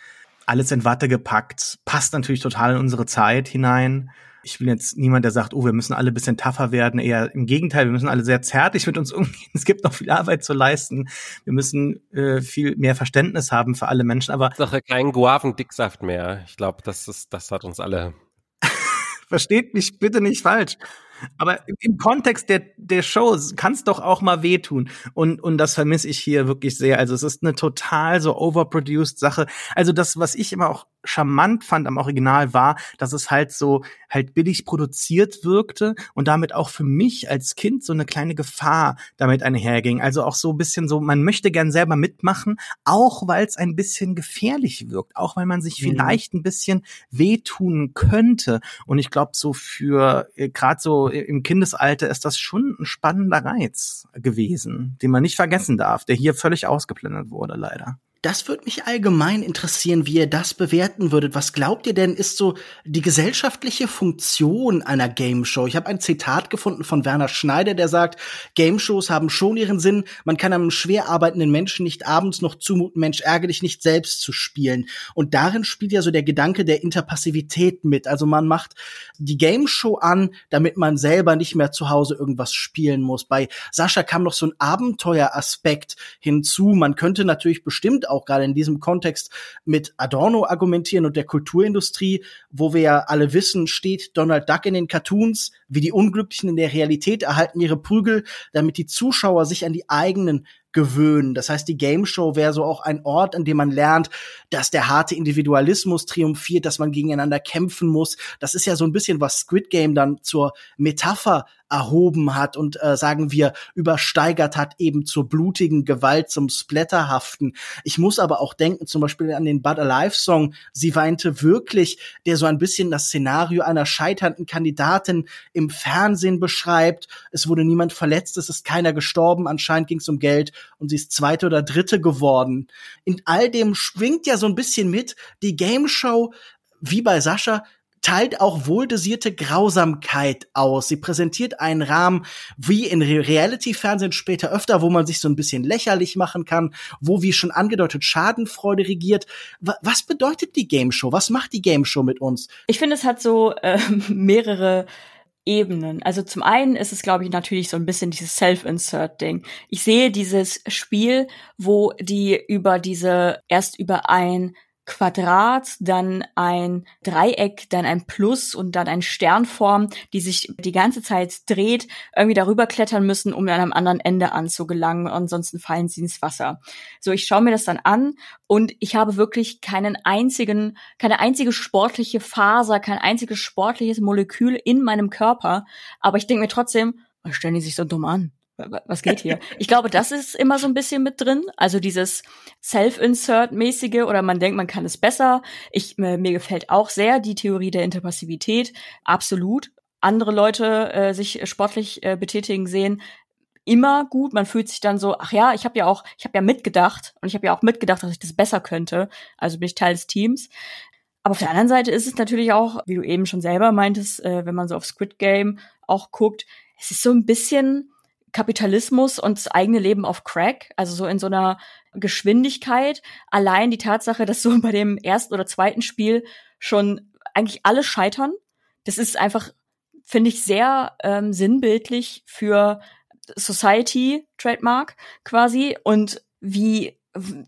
alles in Watte gepackt, passt natürlich total in unsere Zeit hinein. Ich bin jetzt niemand, der sagt, oh, wir müssen alle bisschen tougher werden. Eher im Gegenteil, wir müssen alle sehr zärtlich mit uns umgehen. Es gibt noch viel Arbeit zu leisten. Wir müssen äh, viel mehr Verständnis haben für alle Menschen. Aber Sache kein Guaven-Dicksaft mehr. Ich glaube, das ist, das hat uns alle. Versteht mich bitte nicht falsch. Aber im Kontext der, der Show kann es doch auch mal wehtun. Und, und das vermisse ich hier wirklich sehr. Also es ist eine total so overproduced Sache. Also das, was ich immer auch charmant fand am Original war, dass es halt so halt billig produziert wirkte und damit auch für mich als Kind so eine kleine Gefahr damit einherging. Also auch so ein bisschen so, man möchte gern selber mitmachen, auch weil es ein bisschen gefährlich wirkt, auch weil man sich mhm. vielleicht ein bisschen wehtun könnte. Und ich glaube, so für äh, gerade so im Kindesalter ist das schon ein spannender Reiz gewesen, den man nicht vergessen darf, der hier völlig ausgeblendet wurde, leider. Das würde mich allgemein interessieren, wie ihr das bewerten würdet. Was glaubt ihr denn, ist so die gesellschaftliche Funktion einer Game Show? Ich habe ein Zitat gefunden von Werner Schneider, der sagt, Game Shows haben schon ihren Sinn. Man kann einem schwer arbeitenden Menschen nicht abends noch zumuten, Mensch, ärgere dich nicht selbst zu spielen. Und darin spielt ja so der Gedanke der Interpassivität mit. Also man macht die Game Show an, damit man selber nicht mehr zu Hause irgendwas spielen muss. Bei Sascha kam noch so ein Abenteueraspekt hinzu. Man könnte natürlich bestimmt auch gerade in diesem Kontext mit Adorno argumentieren und der Kulturindustrie, wo wir ja alle wissen, steht Donald Duck in den Cartoons, wie die Unglücklichen in der Realität erhalten ihre Prügel, damit die Zuschauer sich an die eigenen gewöhnen. Das heißt, die Game Show wäre so auch ein Ort, an dem man lernt, dass der harte Individualismus triumphiert, dass man gegeneinander kämpfen muss. Das ist ja so ein bisschen, was Squid Game dann zur Metapher erhoben hat und äh, sagen wir übersteigert hat eben zur blutigen Gewalt, zum Splatterhaften. Ich muss aber auch denken, zum Beispiel an den But Alive Song, sie weinte wirklich, der so ein bisschen das Szenario einer scheiternden Kandidatin im Fernsehen beschreibt. Es wurde niemand verletzt, es ist keiner gestorben, anscheinend ging es um Geld und sie ist zweite oder dritte geworden. In all dem schwingt ja so ein bisschen mit die Game Show wie bei Sascha teilt auch wohldosierte Grausamkeit aus. Sie präsentiert einen Rahmen wie in Reality-Fernsehen später öfter, wo man sich so ein bisschen lächerlich machen kann, wo, wie schon angedeutet, Schadenfreude regiert. Was bedeutet die Game Show? Was macht die Game Show mit uns? Ich finde, es hat so äh, mehrere Ebenen. Also zum einen ist es, glaube ich, natürlich so ein bisschen dieses Self-Insert-Ding. Ich sehe dieses Spiel, wo die über diese, erst über ein Quadrat, dann ein Dreieck, dann ein Plus und dann ein Sternform, die sich die ganze Zeit dreht, irgendwie darüber klettern müssen, um an einem anderen Ende anzugelangen. Ansonsten fallen sie ins Wasser. So, ich schaue mir das dann an und ich habe wirklich keinen einzigen, keine einzige sportliche Faser, kein einziges sportliches Molekül in meinem Körper. Aber ich denke mir trotzdem, was stellen die sich so dumm an? Was geht hier? Ich glaube, das ist immer so ein bisschen mit drin. Also dieses Self-Insert-mäßige oder man denkt, man kann es besser. Ich, mir, mir gefällt auch sehr die Theorie der Interpassivität. Absolut. Andere Leute äh, sich sportlich äh, betätigen sehen, immer gut. Man fühlt sich dann so, ach ja, ich habe ja auch, ich habe ja mitgedacht und ich habe ja auch mitgedacht, dass ich das besser könnte. Also bin ich Teil des Teams. Aber auf der anderen Seite ist es natürlich auch, wie du eben schon selber meintest, äh, wenn man so auf Squid Game auch guckt, es ist so ein bisschen Kapitalismus und das eigene Leben auf Crack, also so in so einer Geschwindigkeit. Allein die Tatsache, dass so bei dem ersten oder zweiten Spiel schon eigentlich alle scheitern, das ist einfach, finde ich, sehr ähm, sinnbildlich für Society Trademark quasi und wie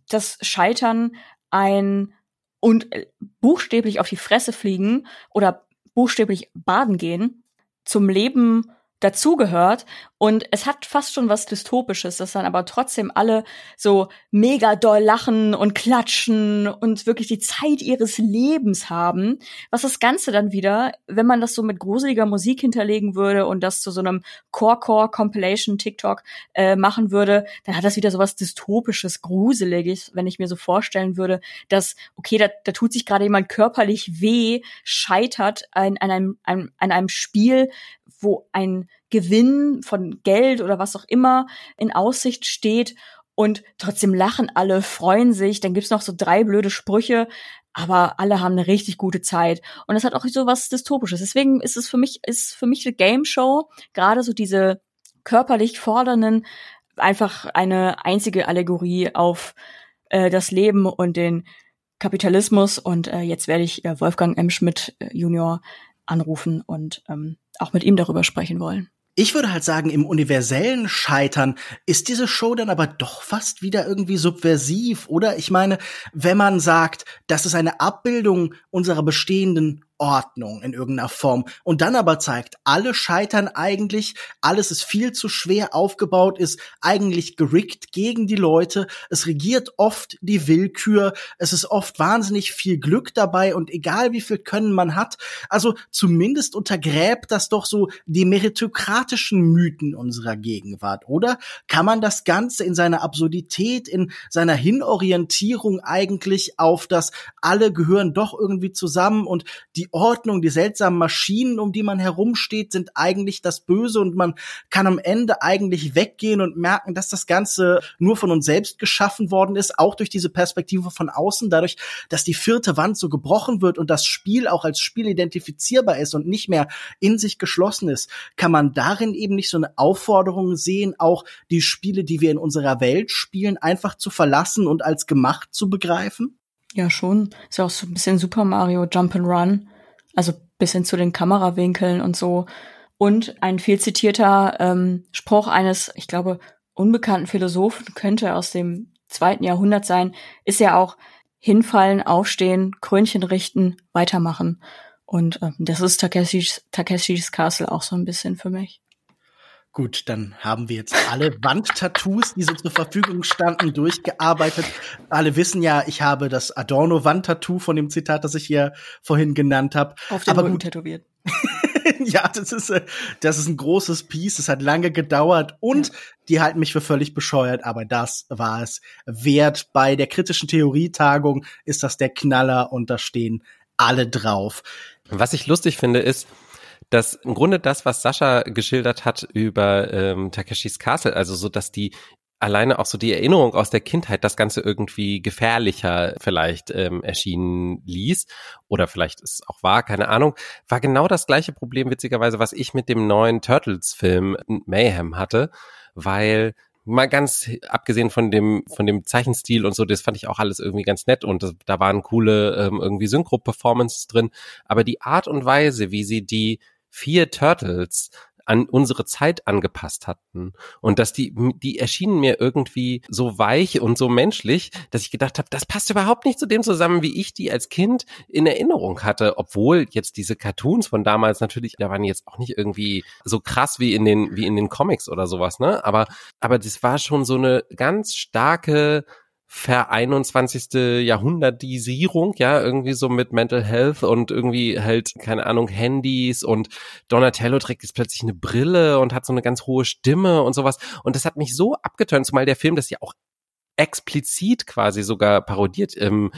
das Scheitern ein und buchstäblich auf die Fresse fliegen oder buchstäblich baden gehen zum Leben dazugehört. Und es hat fast schon was Dystopisches, dass dann aber trotzdem alle so mega doll lachen und klatschen und wirklich die Zeit ihres Lebens haben. Was das Ganze dann wieder, wenn man das so mit gruseliger Musik hinterlegen würde und das zu so einem Core-Core-Compilation TikTok äh, machen würde, dann hat das wieder so was Dystopisches, Gruseliges, wenn ich mir so vorstellen würde, dass, okay, da, da tut sich gerade jemand körperlich weh, scheitert an, an, einem, an, an einem Spiel, wo ein Gewinn von Geld oder was auch immer in Aussicht steht. Und trotzdem lachen alle, freuen sich, dann gibt's noch so drei blöde Sprüche, aber alle haben eine richtig gute Zeit. Und das hat auch so was dystopisches. Deswegen ist es für mich ist für mich eine Game Show, gerade so diese körperlich fordernden einfach eine einzige Allegorie auf äh, das Leben und den Kapitalismus. Und äh, jetzt werde ich äh, Wolfgang M. Schmidt äh, Junior anrufen und ähm, auch mit ihm darüber sprechen wollen. Ich würde halt sagen, im universellen Scheitern ist diese Show dann aber doch fast wieder irgendwie subversiv, oder? Ich meine, wenn man sagt, das ist eine Abbildung unserer bestehenden Ordnung in irgendeiner Form. Und dann aber zeigt, alle scheitern eigentlich, alles ist viel zu schwer aufgebaut, ist eigentlich gerickt gegen die Leute, es regiert oft die Willkür, es ist oft wahnsinnig viel Glück dabei und egal wie viel Können man hat, also zumindest untergräbt das doch so die meritokratischen Mythen unserer Gegenwart, oder? Kann man das Ganze in seiner Absurdität, in seiner Hinorientierung eigentlich auf das alle gehören doch irgendwie zusammen und die Ordnung, die seltsamen Maschinen, um die man herumsteht, sind eigentlich das Böse und man kann am Ende eigentlich weggehen und merken, dass das Ganze nur von uns selbst geschaffen worden ist, auch durch diese Perspektive von außen, dadurch, dass die vierte Wand so gebrochen wird und das Spiel auch als Spiel identifizierbar ist und nicht mehr in sich geschlossen ist, kann man darin eben nicht so eine Aufforderung sehen, auch die Spiele, die wir in unserer Welt spielen, einfach zu verlassen und als gemacht zu begreifen? Ja, schon. Ist ja auch so ein bisschen Super Mario Jump and Run. Also bis hin zu den Kamerawinkeln und so. Und ein viel zitierter ähm, Spruch eines, ich glaube, unbekannten Philosophen könnte aus dem zweiten Jahrhundert sein, ist ja auch hinfallen, aufstehen, Krönchen richten, weitermachen. Und äh, das ist Takeshis, Takeshis Castle auch so ein bisschen für mich. Gut, dann haben wir jetzt alle Wandtattoos, die so zur Verfügung standen, durchgearbeitet. Alle wissen ja, ich habe das Adorno-Wandtattoo von dem Zitat, das ich hier vorhin genannt habe. Auf den Aber Rücken tätowiert. ja, das ist, äh, das ist ein großes Piece. Es hat lange gedauert und ja. die halten mich für völlig bescheuert, aber das war es wert. Bei der kritischen Theorietagung ist das der Knaller und da stehen alle drauf. Was ich lustig finde, ist, dass im Grunde das, was Sascha geschildert hat über ähm, Takeshis Castle, also so, dass die alleine auch so die Erinnerung aus der Kindheit das Ganze irgendwie gefährlicher vielleicht ähm, erschienen ließ oder vielleicht ist auch wahr, keine Ahnung, war genau das gleiche Problem witzigerweise, was ich mit dem neuen Turtles-Film Mayhem hatte, weil mal ganz abgesehen von dem von dem Zeichenstil und so, das fand ich auch alles irgendwie ganz nett und das, da waren coole ähm, irgendwie Synchro-Performances drin, aber die Art und Weise, wie sie die vier Turtles an unsere Zeit angepasst hatten und dass die die erschienen mir irgendwie so weich und so menschlich, dass ich gedacht habe, das passt überhaupt nicht zu dem zusammen, wie ich die als Kind in Erinnerung hatte, obwohl jetzt diese Cartoons von damals natürlich, da waren jetzt auch nicht irgendwie so krass wie in den wie in den Comics oder sowas, ne? Aber aber das war schon so eine ganz starke ver 21. Jahrhundertisierung, ja, irgendwie so mit Mental Health und irgendwie halt, keine Ahnung, Handys und Donatello trägt jetzt plötzlich eine Brille und hat so eine ganz hohe Stimme und sowas. Und das hat mich so abgetönt, zumal der Film das ja auch explizit quasi sogar parodiert. Ähm,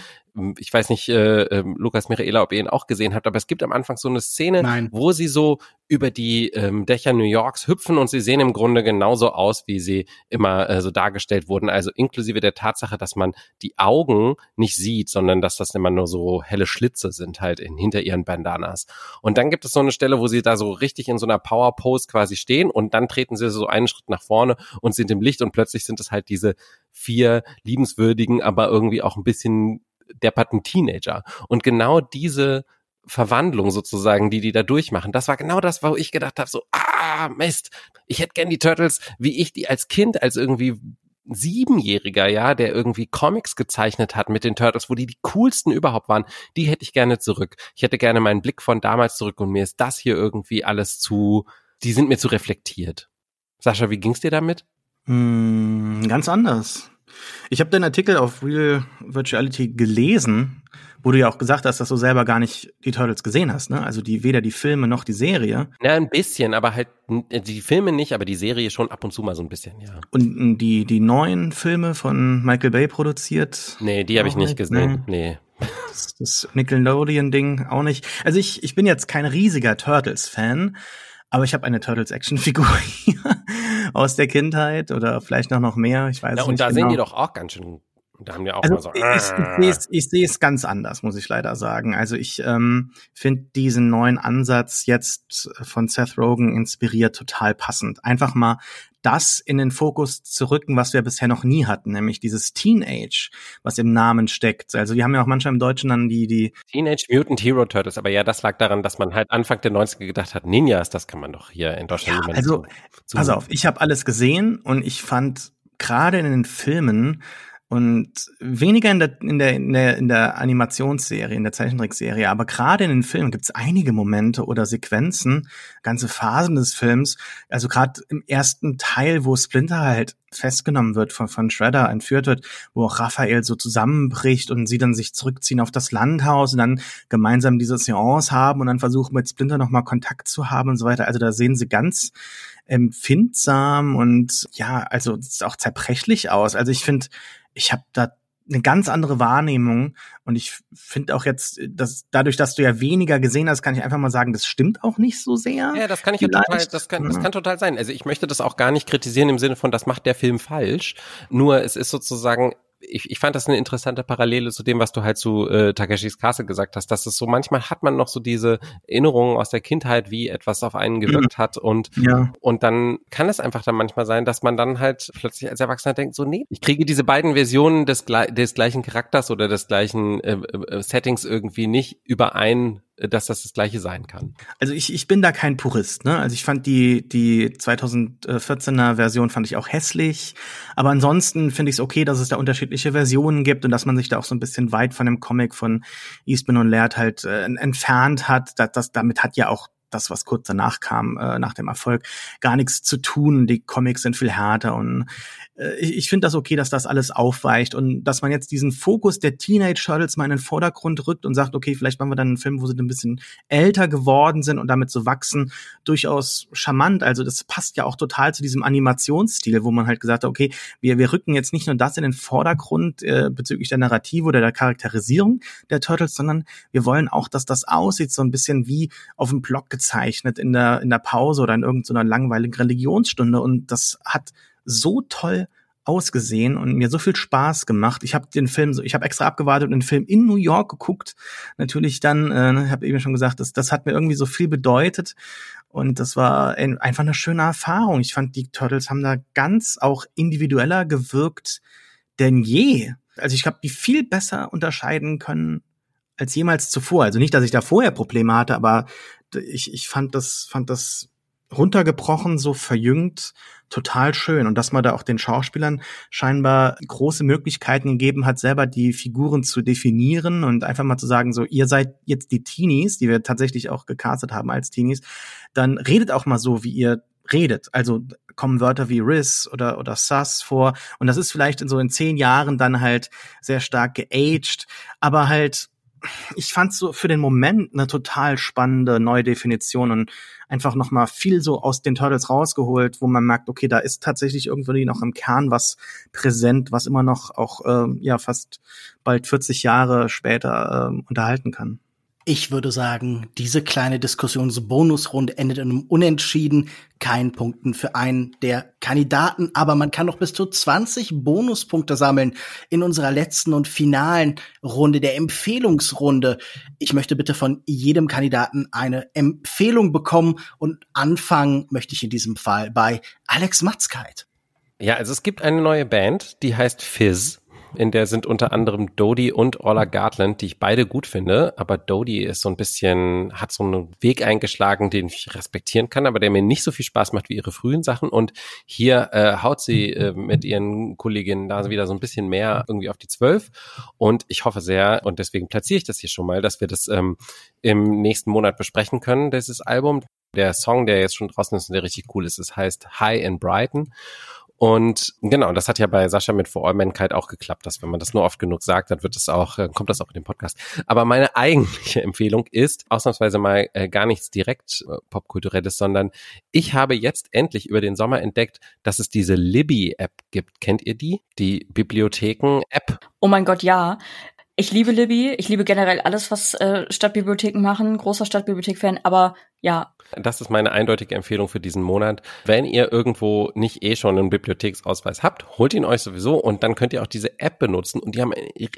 ich weiß nicht, äh, äh, Lukas Mireela, ob ihr ihn auch gesehen habt, aber es gibt am Anfang so eine Szene, Nein. wo sie so über die ähm, Dächer New Yorks hüpfen und sie sehen im Grunde genauso aus, wie sie immer äh, so dargestellt wurden. Also inklusive der Tatsache, dass man die Augen nicht sieht, sondern dass das immer nur so helle Schlitze sind halt in, hinter ihren Bandanas. Und dann gibt es so eine Stelle, wo sie da so richtig in so einer Power Pose quasi stehen und dann treten sie so einen Schritt nach vorne und sind im Licht und plötzlich sind es halt diese vier liebenswürdigen, aber irgendwie auch ein bisschen depperten Teenager. Und genau diese Verwandlung sozusagen, die die da durchmachen, das war genau das, wo ich gedacht habe, so, ah, Mist, ich hätte gern die Turtles, wie ich die als Kind, als irgendwie Siebenjähriger, ja, der irgendwie Comics gezeichnet hat mit den Turtles, wo die die coolsten überhaupt waren, die hätte ich gerne zurück. Ich hätte gerne meinen Blick von damals zurück und mir ist das hier irgendwie alles zu, die sind mir zu reflektiert. Sascha, wie ging's dir damit? Mm, ganz anders. Ich habe den Artikel auf Real Virtuality gelesen, wo du ja auch gesagt hast, dass du selber gar nicht die Turtles gesehen hast, ne? Also die weder die Filme noch die Serie. Ja, ein bisschen, aber halt die Filme nicht, aber die Serie schon ab und zu mal so ein bisschen, ja. Und die die neuen Filme von Michael Bay produziert? Nee, die habe ich nicht gesehen. Nee. nee. Das, das Nickelodeon-Ding auch nicht. Also ich, ich bin jetzt kein riesiger Turtles-Fan, aber ich habe eine Turtles Actionfigur aus der Kindheit oder vielleicht noch noch mehr. Ich weiß ja, und nicht da genau. sehen die doch auch ganz schön. Da haben die auch also mal so. Ich, ich sehe es ganz anders, muss ich leider sagen. Also ich ähm, finde diesen neuen Ansatz jetzt von Seth Rogen inspiriert total passend. Einfach mal das in den Fokus zu rücken, was wir bisher noch nie hatten, nämlich dieses Teenage, was im Namen steckt. Also die haben ja auch manchmal im Deutschen dann die, die Teenage Mutant Hero Turtles, aber ja, das lag daran, dass man halt Anfang der 90er gedacht hat, Ninjas, das kann man doch hier in Deutschland ja, Also, so, pass auf, ich habe alles gesehen und ich fand gerade in den Filmen und weniger in der, in der, in der, in der Animationsserie, in der Zeichentrickserie, aber gerade in den Filmen gibt es einige Momente oder Sequenzen, ganze Phasen des Films, also gerade im ersten Teil, wo Splinter halt festgenommen wird, von, von Shredder entführt wird, wo auch Raphael so zusammenbricht und sie dann sich zurückziehen auf das Landhaus und dann gemeinsam diese Seance haben und dann versuchen mit Splinter nochmal Kontakt zu haben und so weiter. Also da sehen sie ganz empfindsam und ja, also auch zerbrechlich aus. Also ich finde, ich habe da eine ganz andere Wahrnehmung. Und ich finde auch jetzt, dass dadurch, dass du ja weniger gesehen hast, kann ich einfach mal sagen, das stimmt auch nicht so sehr. Ja, das kann ich ja total, das kann, das kann total sein. Also ich möchte das auch gar nicht kritisieren im Sinne von, das macht der Film falsch. Nur es ist sozusagen ich, ich fand das eine interessante Parallele zu dem, was du halt zu äh, Takeshis Castle gesagt hast, dass es so manchmal hat man noch so diese Erinnerungen aus der Kindheit, wie etwas auf einen gewirkt hat und ja. und dann kann es einfach dann manchmal sein, dass man dann halt plötzlich als Erwachsener denkt, so nee, ich kriege diese beiden Versionen des, des gleichen Charakters oder des gleichen äh, äh, Settings irgendwie nicht überein dass das das gleiche sein kann. Also ich, ich bin da kein Purist, ne? Also ich fand die die 2014er Version fand ich auch hässlich, aber ansonsten finde ich es okay, dass es da unterschiedliche Versionen gibt und dass man sich da auch so ein bisschen weit von dem Comic von Eastman und Laird halt äh, entfernt hat. Das, das damit hat ja auch das, was kurz danach kam, äh, nach dem Erfolg, gar nichts zu tun. Die Comics sind viel härter und äh, ich, ich finde das okay, dass das alles aufweicht und dass man jetzt diesen Fokus der Teenage Turtles mal in den Vordergrund rückt und sagt, okay, vielleicht machen wir dann einen Film, wo sie ein bisschen älter geworden sind und damit so wachsen, durchaus charmant. Also das passt ja auch total zu diesem Animationsstil, wo man halt gesagt hat, okay, wir, wir rücken jetzt nicht nur das in den Vordergrund äh, bezüglich der Narrative oder der Charakterisierung der Turtles, sondern wir wollen auch, dass das aussieht so ein bisschen wie auf dem Block gezeichnet in der, in der Pause oder in irgendeiner langweiligen Religionsstunde und das hat so toll ausgesehen und mir so viel Spaß gemacht. Ich habe den Film, ich habe extra abgewartet und den Film in New York geguckt. Natürlich dann, äh, habe eben schon gesagt, das, das hat mir irgendwie so viel bedeutet und das war ein, einfach eine schöne Erfahrung. Ich fand, die Turtles haben da ganz auch individueller gewirkt denn je. Also ich habe die viel besser unterscheiden können als jemals zuvor. Also nicht, dass ich da vorher Probleme hatte, aber ich, ich fand das, fand das runtergebrochen, so verjüngt, total schön. Und dass man da auch den Schauspielern scheinbar große Möglichkeiten gegeben hat, selber die Figuren zu definieren und einfach mal zu sagen, so, ihr seid jetzt die Teenies, die wir tatsächlich auch gecastet haben als Teenies, dann redet auch mal so, wie ihr redet. Also kommen Wörter wie Riz oder, oder Sus vor. Und das ist vielleicht in so in zehn Jahren dann halt sehr stark geaged, aber halt ich fand so für den Moment eine total spannende neue Definition und einfach noch mal viel so aus den Turtles rausgeholt, wo man merkt, okay, da ist tatsächlich irgendwie noch im Kern was präsent, was immer noch auch äh, ja fast bald 40 Jahre später äh, unterhalten kann. Ich würde sagen, diese kleine Diskussionsbonusrunde endet in einem Unentschieden. Kein Punkten für einen der Kandidaten, aber man kann noch bis zu 20 Bonuspunkte sammeln in unserer letzten und finalen Runde, der Empfehlungsrunde. Ich möchte bitte von jedem Kandidaten eine Empfehlung bekommen und anfangen möchte ich in diesem Fall bei Alex Matzkeit. Ja, also es gibt eine neue Band, die heißt Fizz in der sind unter anderem Dodie und Orla Gartland, die ich beide gut finde. Aber Dodie ist so ein bisschen, hat so einen Weg eingeschlagen, den ich respektieren kann, aber der mir nicht so viel Spaß macht wie ihre frühen Sachen. Und hier äh, haut sie äh, mit ihren Kolleginnen da wieder so ein bisschen mehr irgendwie auf die Zwölf. Und ich hoffe sehr, und deswegen platziere ich das hier schon mal, dass wir das ähm, im nächsten Monat besprechen können, dieses Album. Der Song, der jetzt schon draußen ist und der richtig cool ist, es heißt High in Brighton. Und genau, das hat ja bei Sascha mit For All Mankind auch geklappt, dass wenn man das nur oft genug sagt, dann wird es auch, äh, kommt das auch in den Podcast. Aber meine eigentliche Empfehlung ist ausnahmsweise mal äh, gar nichts direkt äh, popkulturelles, sondern ich habe jetzt endlich über den Sommer entdeckt, dass es diese Libby-App gibt. Kennt ihr die? Die Bibliotheken-App? Oh mein Gott, ja. Ich liebe Libby, ich liebe generell alles, was äh, Stadtbibliotheken machen, großer Stadtbibliothek-Fan, aber ja. Das ist meine eindeutige Empfehlung für diesen Monat. Wenn ihr irgendwo nicht eh schon einen Bibliotheksausweis habt, holt ihn euch sowieso und dann könnt ihr auch diese App benutzen. Und die haben,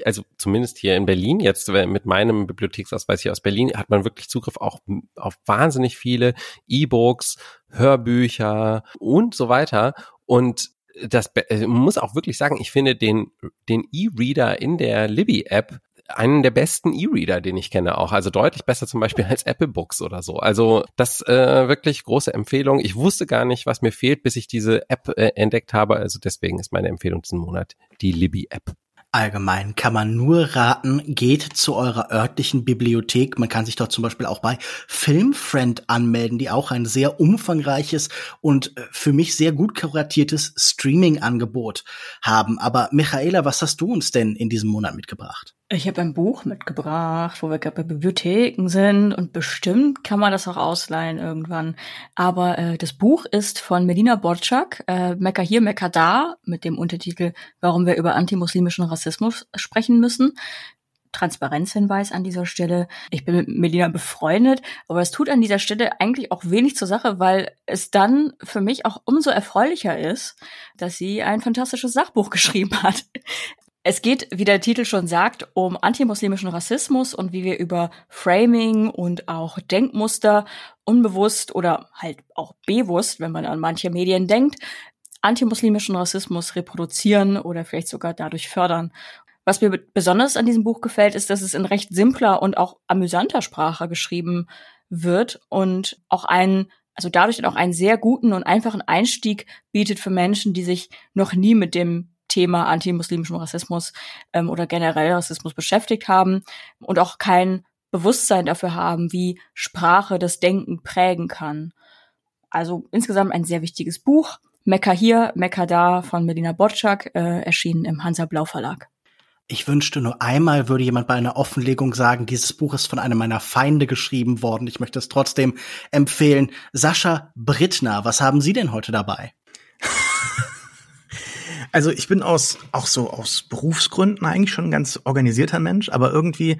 also zumindest hier in Berlin, jetzt mit meinem Bibliotheksausweis hier aus Berlin, hat man wirklich Zugriff auch auf wahnsinnig viele E-Books, Hörbücher und so weiter. Und das äh, muss auch wirklich sagen, ich finde den den E-Reader in der Libby-App einen der besten E-Reader, den ich kenne auch. Also deutlich besser zum Beispiel als Apple Books oder so. Also das äh, wirklich große Empfehlung. Ich wusste gar nicht, was mir fehlt, bis ich diese App äh, entdeckt habe. Also deswegen ist meine Empfehlung diesen Monat die Libby-App. Allgemein kann man nur raten, geht zu eurer örtlichen Bibliothek. Man kann sich dort zum Beispiel auch bei Filmfriend anmelden, die auch ein sehr umfangreiches und äh, für mich sehr gut kuratiertes Streaming-Angebot haben. Aber Michaela, was hast du uns denn in diesem Monat mitgebracht? Ich habe ein Buch mitgebracht, wo wir gerade bei Bibliotheken sind und bestimmt kann man das auch ausleihen irgendwann. Aber äh, das Buch ist von Medina Borczak, äh, Mekka hier, Mekka da, mit dem Untertitel Warum wir über antimuslimischen Rassismus sprechen müssen. Transparenzhinweis an dieser Stelle. Ich bin mit Melina befreundet, aber es tut an dieser Stelle eigentlich auch wenig zur Sache, weil es dann für mich auch umso erfreulicher ist, dass sie ein fantastisches Sachbuch geschrieben hat. Es geht, wie der Titel schon sagt, um antimuslimischen Rassismus und wie wir über Framing und auch Denkmuster unbewusst oder halt auch bewusst, wenn man an manche Medien denkt, antimuslimischen Rassismus reproduzieren oder vielleicht sogar dadurch fördern. Was mir besonders an diesem Buch gefällt, ist, dass es in recht simpler und auch amüsanter Sprache geschrieben wird und auch einen also dadurch auch einen sehr guten und einfachen Einstieg bietet für Menschen, die sich noch nie mit dem Thema antimuslimischen Rassismus ähm, oder generell Rassismus beschäftigt haben und auch kein Bewusstsein dafür haben, wie Sprache das Denken prägen kann. Also insgesamt ein sehr wichtiges Buch. Mekka hier, Mekka da von Medina Botschak, äh, erschienen im Hansa Blau Verlag. Ich wünschte nur einmal würde jemand bei einer Offenlegung sagen, dieses Buch ist von einem meiner Feinde geschrieben worden. Ich möchte es trotzdem empfehlen. Sascha Brittner, was haben Sie denn heute dabei? Also ich bin aus, auch so aus Berufsgründen eigentlich schon ein ganz organisierter Mensch, aber irgendwie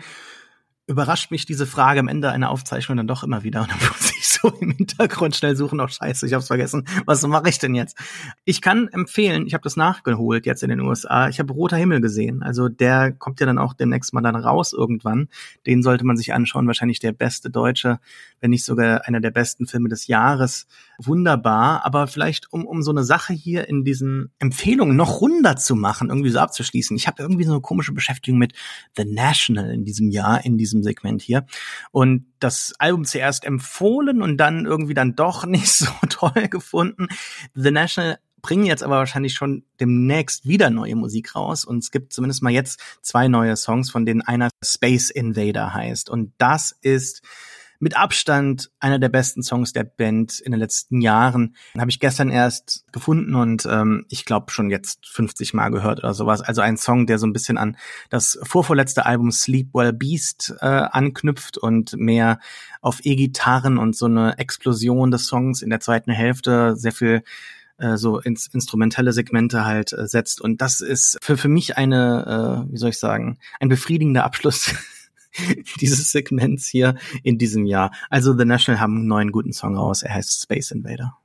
überrascht mich diese Frage am Ende einer Aufzeichnung dann doch immer wieder. Und dann muss ich so im Hintergrund schnell suchen, oh scheiße, ich hab's vergessen. Was mache ich denn jetzt? Ich kann empfehlen, ich habe das nachgeholt jetzt in den USA. Ich habe Roter Himmel gesehen. Also der kommt ja dann auch demnächst mal dann raus irgendwann. Den sollte man sich anschauen. Wahrscheinlich der beste deutsche, wenn nicht sogar einer der besten Filme des Jahres. Wunderbar. Aber vielleicht, um, um so eine Sache hier in diesen Empfehlungen noch runder zu machen, irgendwie so abzuschließen. Ich habe irgendwie so eine komische Beschäftigung mit The National in diesem Jahr, in diesem Segment hier. Und das Album zuerst empfohlen und dann irgendwie dann doch nicht so toll gefunden. The National bringen jetzt aber wahrscheinlich schon demnächst wieder neue Musik raus und es gibt zumindest mal jetzt zwei neue Songs, von denen einer Space Invader heißt und das ist mit Abstand einer der besten Songs der Band in den letzten Jahren. Habe ich gestern erst gefunden und ähm, ich glaube schon jetzt 50 Mal gehört oder sowas. Also ein Song, der so ein bisschen an das vorvorletzte Album Sleep Well Beast äh, anknüpft und mehr auf E-Gitarren und so eine Explosion des Songs in der zweiten Hälfte sehr viel äh, so ins instrumentelle Segmente halt äh, setzt. Und das ist für, für mich eine, äh, wie soll ich sagen, ein befriedigender Abschluss dieses Segments hier in diesem Jahr. Also The National haben einen neuen guten Song raus. Er heißt Space Invader.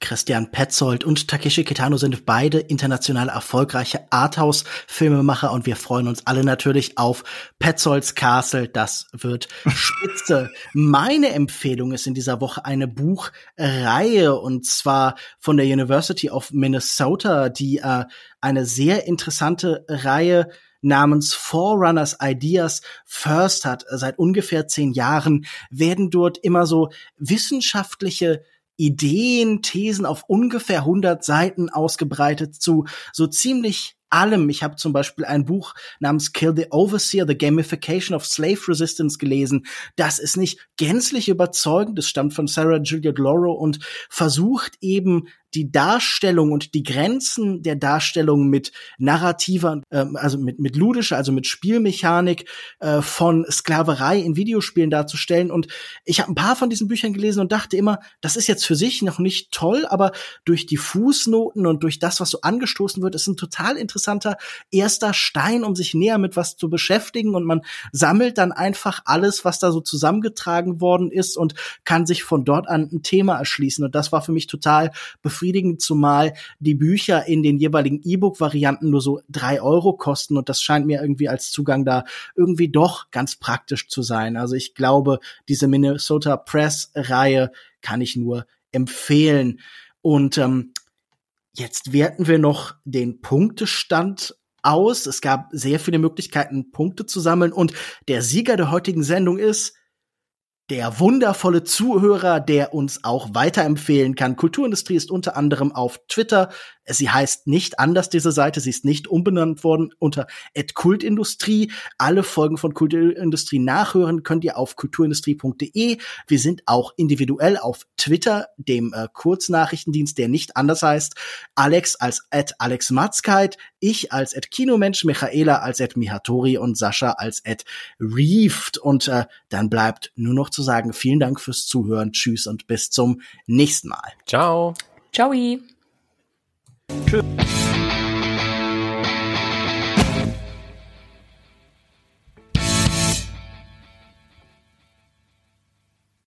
Christian Petzold und Takeshi Kitano sind beide international erfolgreiche Arthouse-Filmemacher und wir freuen uns alle natürlich auf Petzolds Castle. Das wird spitze. Meine Empfehlung ist in dieser Woche eine Buchreihe und zwar von der University of Minnesota, die äh, eine sehr interessante Reihe namens Forerunners Ideas First hat. Seit ungefähr zehn Jahren werden dort immer so wissenschaftliche Ideen, Thesen auf ungefähr 100 Seiten ausgebreitet zu so ziemlich allem. Ich habe zum Beispiel ein Buch namens Kill the Overseer, The Gamification of Slave Resistance gelesen. Das ist nicht gänzlich überzeugend. Das stammt von Sarah Juliet Loro und versucht eben die Darstellung und die Grenzen der Darstellung mit narrativer, ähm, also mit, mit ludischer, also mit Spielmechanik äh, von Sklaverei in Videospielen darzustellen. Und ich habe ein paar von diesen Büchern gelesen und dachte immer, das ist jetzt für sich noch nicht toll, aber durch die Fußnoten und durch das, was so angestoßen wird, ist ein total interessanter erster Stein, um sich näher mit was zu beschäftigen. Und man sammelt dann einfach alles, was da so zusammengetragen worden ist und kann sich von dort an ein Thema erschließen. Und das war für mich total befriedigend befriedigend, zumal die Bücher in den jeweiligen E-Book-Varianten nur so drei Euro kosten und das scheint mir irgendwie als Zugang da irgendwie doch ganz praktisch zu sein. Also ich glaube, diese Minnesota Press-Reihe kann ich nur empfehlen. Und ähm, jetzt werten wir noch den Punktestand aus. Es gab sehr viele Möglichkeiten, Punkte zu sammeln. Und der Sieger der heutigen Sendung ist der wundervolle Zuhörer, der uns auch weiterempfehlen kann. Kulturindustrie ist unter anderem auf Twitter Sie heißt nicht anders, diese Seite. Sie ist nicht umbenannt worden unter Kultindustrie. Alle Folgen von Kulturindustrie nachhören könnt ihr auf kulturindustrie.de. Wir sind auch individuell auf Twitter, dem äh, Kurznachrichtendienst, der nicht anders heißt. Alex als at Alex Matzkeit, ich als at Kinomensch, Michaela als at Mihatori und Sascha als at Reefed. Und äh, dann bleibt nur noch zu sagen, vielen Dank fürs Zuhören. Tschüss und bis zum nächsten Mal. Ciao. Ciao. Tschüss.